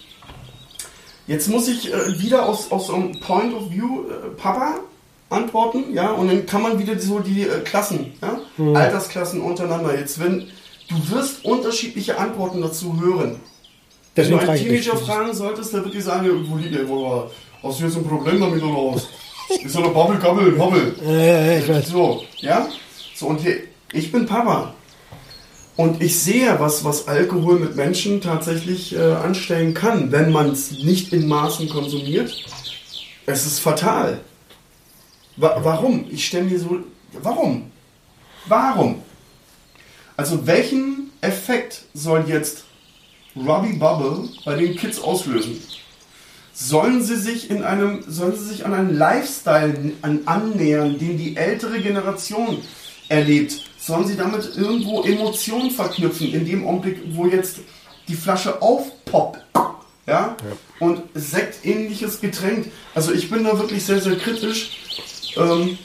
Speaker 2: Jetzt muss ich äh, wieder aus, aus einem Point of View äh, Papa antworten, ja, und dann kann man wieder so die äh, Klassen, ja, mhm. Altersklassen untereinander. Jetzt, wenn du wirst unterschiedliche Antworten dazu hören. Wenn du einen Teenager fragen solltest, der wird dir sagen, wo liegt der, wo hast du jetzt ein Problem damit oder was? Ist doch eine Bubble, Gobble, Bobble. Ja, ja, ich weiß. So, ja? So, und hier, ich bin Papa. Und ich sehe, was, was Alkohol mit Menschen tatsächlich äh, anstellen kann, wenn man es nicht in Maßen konsumiert. Es ist fatal. Wa warum? Ich stelle mir so. Warum? Warum? Also, welchen Effekt soll jetzt Robbie Bubble bei den Kids auslösen? Sollen sie sich in einem, sollen sie sich an einen Lifestyle an, annähern, den die ältere Generation erlebt? Sollen sie damit irgendwo Emotionen verknüpfen, in dem Augenblick, wo jetzt die Flasche aufpoppt? Ja? Und sektähnliches Getränk. Also ich bin da wirklich sehr, sehr kritisch. Ähm,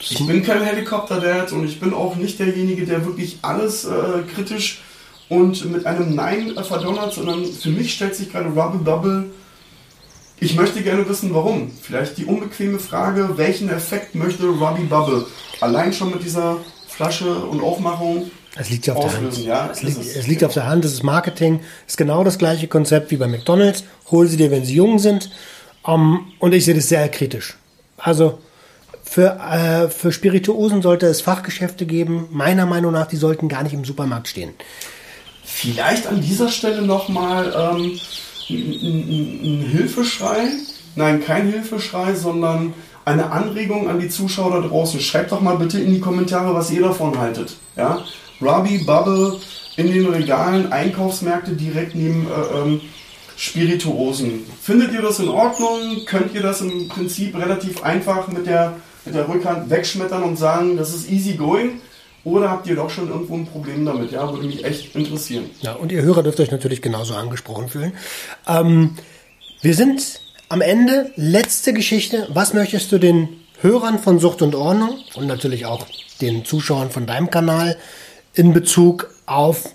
Speaker 2: ich bin kein Helikopter-Dad und ich bin auch nicht derjenige, der wirklich alles äh, kritisch und mit einem Nein äh, verdonnert, sondern für mich stellt sich gerade Rubble Bubble. Ich möchte gerne wissen, warum. Vielleicht die unbequeme Frage, welchen Effekt möchte Robbie Bubble allein schon mit dieser Flasche und Aufmachung
Speaker 1: es liegt ja auf
Speaker 2: auslösen?
Speaker 1: der Hand.
Speaker 2: Ja,
Speaker 1: es, liegt,
Speaker 2: ist
Speaker 1: es liegt auf der Hand, es ist Marketing, es ist genau das gleiche Konzept wie bei McDonalds. Hol sie dir, wenn sie jung sind. Um, und ich sehe das sehr kritisch. Also für, äh, für Spirituosen sollte es Fachgeschäfte geben. Meiner Meinung nach, die sollten gar nicht im Supermarkt stehen.
Speaker 2: Vielleicht an dieser Stelle nochmal ähm, ein Hilfeschrei. Nein, kein Hilfeschrei, sondern eine Anregung an die Zuschauer da draußen. Schreibt doch mal bitte in die Kommentare, was ihr davon haltet. Ja? Robbie, Bubble in den Regalen, Einkaufsmärkte direkt neben äh, ähm, Spirituosen. Findet ihr das in Ordnung? Könnt ihr das im Prinzip relativ einfach mit der, mit der Rückhand wegschmettern und sagen, das ist easy going? Oder habt ihr doch schon irgendwo ein Problem damit? Ja, würde mich echt interessieren.
Speaker 1: Ja, und ihr Hörer dürft euch natürlich genauso angesprochen fühlen. Ähm, wir sind am Ende. Letzte Geschichte. Was möchtest du den Hörern von Sucht und Ordnung und natürlich auch den Zuschauern von deinem Kanal in Bezug auf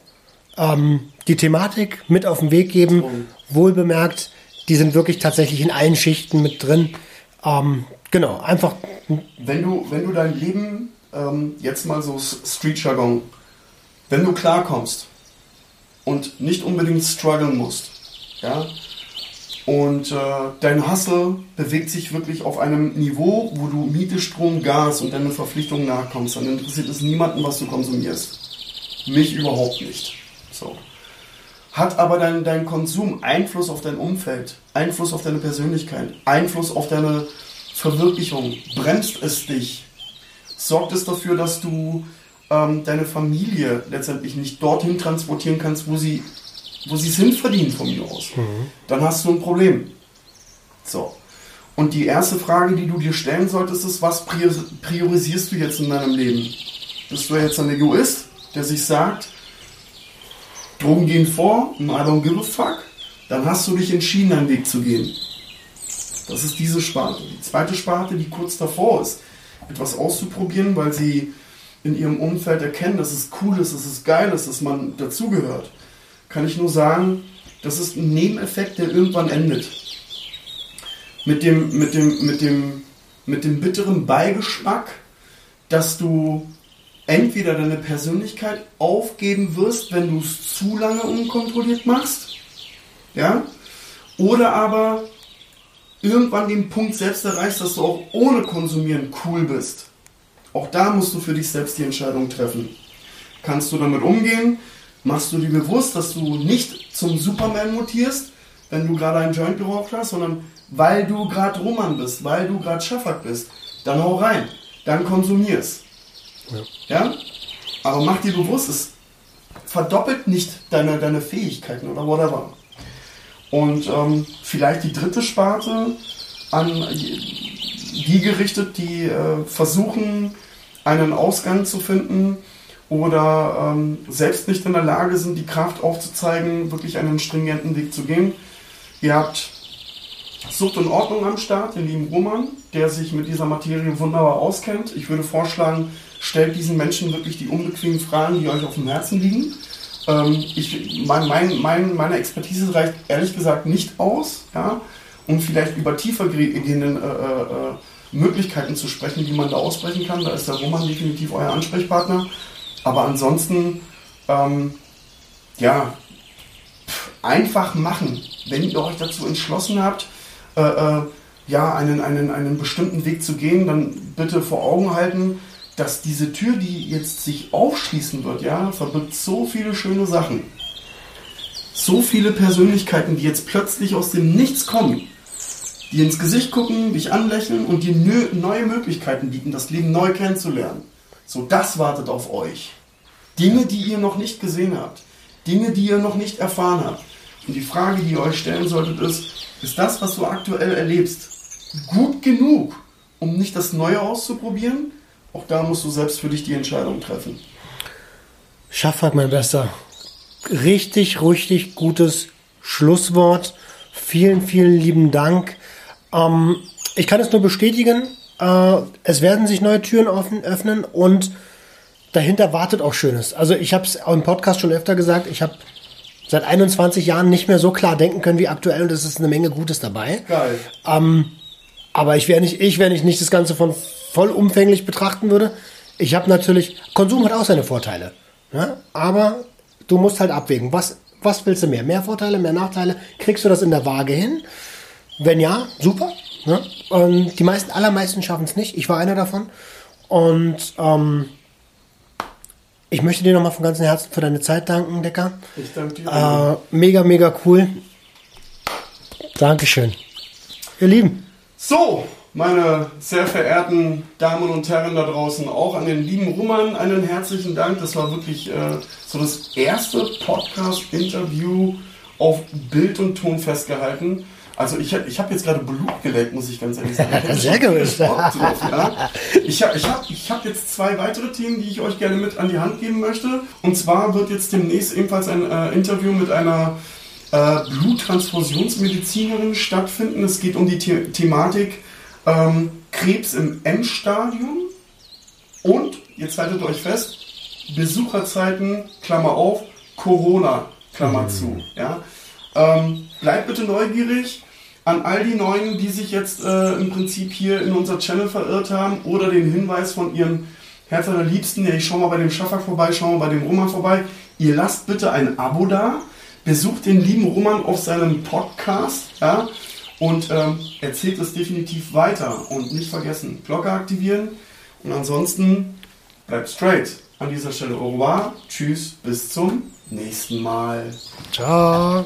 Speaker 1: ähm, die Thematik mit auf den Weg geben? Wohl bemerkt, die sind wirklich tatsächlich in allen Schichten mit drin. Ähm, genau, einfach.
Speaker 2: Wenn du, wenn du dein Leben ähm, jetzt mal so Street-Jargon, wenn du klarkommst und nicht unbedingt strugglen musst, ja, und äh, dein Hustle bewegt sich wirklich auf einem Niveau, wo du Miete, Strom, Gas und deine Verpflichtungen nachkommst, dann interessiert es niemanden, was du konsumierst. Mich überhaupt nicht. So. Hat aber dein, dein Konsum Einfluss auf dein Umfeld, Einfluss auf deine Persönlichkeit, Einfluss auf deine Verwirklichung? Bremst es dich? Sorgt es dafür, dass du ähm, deine Familie letztendlich nicht dorthin transportieren kannst, wo sie wo sie es hinverdienen von mir aus, mhm. dann hast du ein Problem. So. Und die erste Frage, die du dir stellen solltest, ist, was priorisierst du jetzt in deinem Leben? Bist du jetzt ein Egoist, der sich sagt, Drogen gehen vor, I don't give a fuck, dann hast du dich entschieden, einen Weg zu gehen. Das ist diese Sparte. Die zweite Sparte, die kurz davor ist, etwas auszuprobieren, weil sie in ihrem Umfeld erkennen, dass es cool ist, dass es geil ist, dass man dazugehört kann ich nur sagen, das ist ein Nebeneffekt, der irgendwann endet. Mit dem, mit dem, mit dem, mit dem bitteren Beigeschmack, dass du entweder deine Persönlichkeit aufgeben wirst, wenn du es zu lange unkontrolliert machst, ja, oder aber irgendwann den Punkt selbst erreichst, dass du auch ohne Konsumieren cool bist. Auch da musst du für dich selbst die Entscheidung treffen. Kannst du damit umgehen? Machst du dir bewusst, dass du nicht zum Superman mutierst, wenn du gerade einen Joint geraucht hast, sondern weil du gerade Roman bist, weil du gerade Schaffert bist, dann hau rein, dann konsumierst. Ja. ja? Aber mach dir bewusst, es verdoppelt nicht deine, deine Fähigkeiten oder whatever. Und ähm, vielleicht die dritte Sparte an die gerichtet, die äh, versuchen, einen Ausgang zu finden, oder ähm, selbst nicht in der Lage sind, die Kraft aufzuzeigen, wirklich einen stringenten Weg zu gehen. Ihr habt Sucht und Ordnung am Start, den lieben Roman, der sich mit dieser Materie wunderbar auskennt. Ich würde vorschlagen, stellt diesen Menschen wirklich die unbequemen Fragen, die euch auf dem Herzen liegen. Ähm, ich, mein, mein, mein, meine Expertise reicht ehrlich gesagt nicht aus, ja, um vielleicht über tiefer gehenden äh, äh, äh, Möglichkeiten zu sprechen, die man da ausbrechen kann. Da ist der Roman definitiv euer Ansprechpartner. Aber ansonsten, ähm, ja, einfach machen. Wenn ihr euch dazu entschlossen habt, äh, äh, ja, einen, einen, einen bestimmten Weg zu gehen, dann bitte vor Augen halten, dass diese Tür, die jetzt sich aufschließen wird, ja, verbirgt so viele schöne Sachen. So viele Persönlichkeiten, die jetzt plötzlich aus dem Nichts kommen, die ins Gesicht gucken, dich anlächeln und dir neue Möglichkeiten bieten, das Leben neu kennenzulernen. So, das wartet auf euch. Dinge, die ihr noch nicht gesehen habt. Dinge, die ihr noch nicht erfahren habt. Und die Frage, die ihr euch stellen solltet, ist, ist das, was du aktuell erlebst, gut genug, um nicht das Neue auszuprobieren? Auch da musst du selbst für dich die Entscheidung treffen.
Speaker 1: Schaffert, mein Bester. Richtig, richtig gutes Schlusswort. Vielen, vielen lieben Dank. Ähm, ich kann es nur bestätigen, äh, es werden sich neue Türen offen, öffnen und dahinter wartet auch Schönes. Also ich habe es im Podcast schon öfter gesagt, ich habe seit 21 Jahren nicht mehr so klar denken können wie aktuell und es ist eine Menge Gutes dabei.
Speaker 2: Geil.
Speaker 1: Ähm, aber ich wäre nicht ich, wenn ich nicht das Ganze von vollumfänglich betrachten würde. Ich habe natürlich, Konsum hat auch seine Vorteile. Ne? Aber du musst halt abwägen. Was, was willst du mehr? Mehr Vorteile, mehr Nachteile? Kriegst du das in der Waage hin? Wenn ja, super. Ne? Und die meisten, allermeisten schaffen es nicht. Ich war einer davon. Und ähm, ich möchte dir nochmal von ganzem Herzen für deine Zeit danken, Decker.
Speaker 2: Ich danke dir.
Speaker 1: Äh, mega, mega cool. Dankeschön. Ihr Lieben.
Speaker 2: So, meine sehr verehrten Damen und Herren da draußen, auch an den lieben Roman einen herzlichen Dank. Das war wirklich äh, so das erste Podcast-Interview auf Bild und Ton festgehalten. Also ich, ich habe jetzt gerade Blut geleckt, muss ich ganz ehrlich sagen.
Speaker 1: Sehr gut.
Speaker 2: drauf, ja. Ich habe ich hab, ich hab jetzt zwei weitere Themen, die ich euch gerne mit an die Hand geben möchte. Und zwar wird jetzt demnächst ebenfalls ein äh, Interview mit einer äh, Bluttransfusionsmedizinerin stattfinden. Es geht um die The Thematik ähm, Krebs im Endstadium und, jetzt haltet euch fest, Besucherzeiten, Klammer auf, Corona, Klammer zu. Ja? Ähm, bleibt bitte neugierig an all die Neuen, die sich jetzt äh, im Prinzip hier in unser Channel verirrt haben oder den Hinweis von ihren Herz allerliebsten, ja, ich schau mal bei dem Schaffer vorbei, schau mal bei dem Roman vorbei. Ihr lasst bitte ein Abo da, besucht den lieben Roman auf seinem Podcast, ja, und ähm, erzählt es definitiv weiter. Und nicht vergessen, Glocke aktivieren und ansonsten bleibt straight. An dieser Stelle au revoir, tschüss, bis zum nächsten Mal.
Speaker 1: Ciao.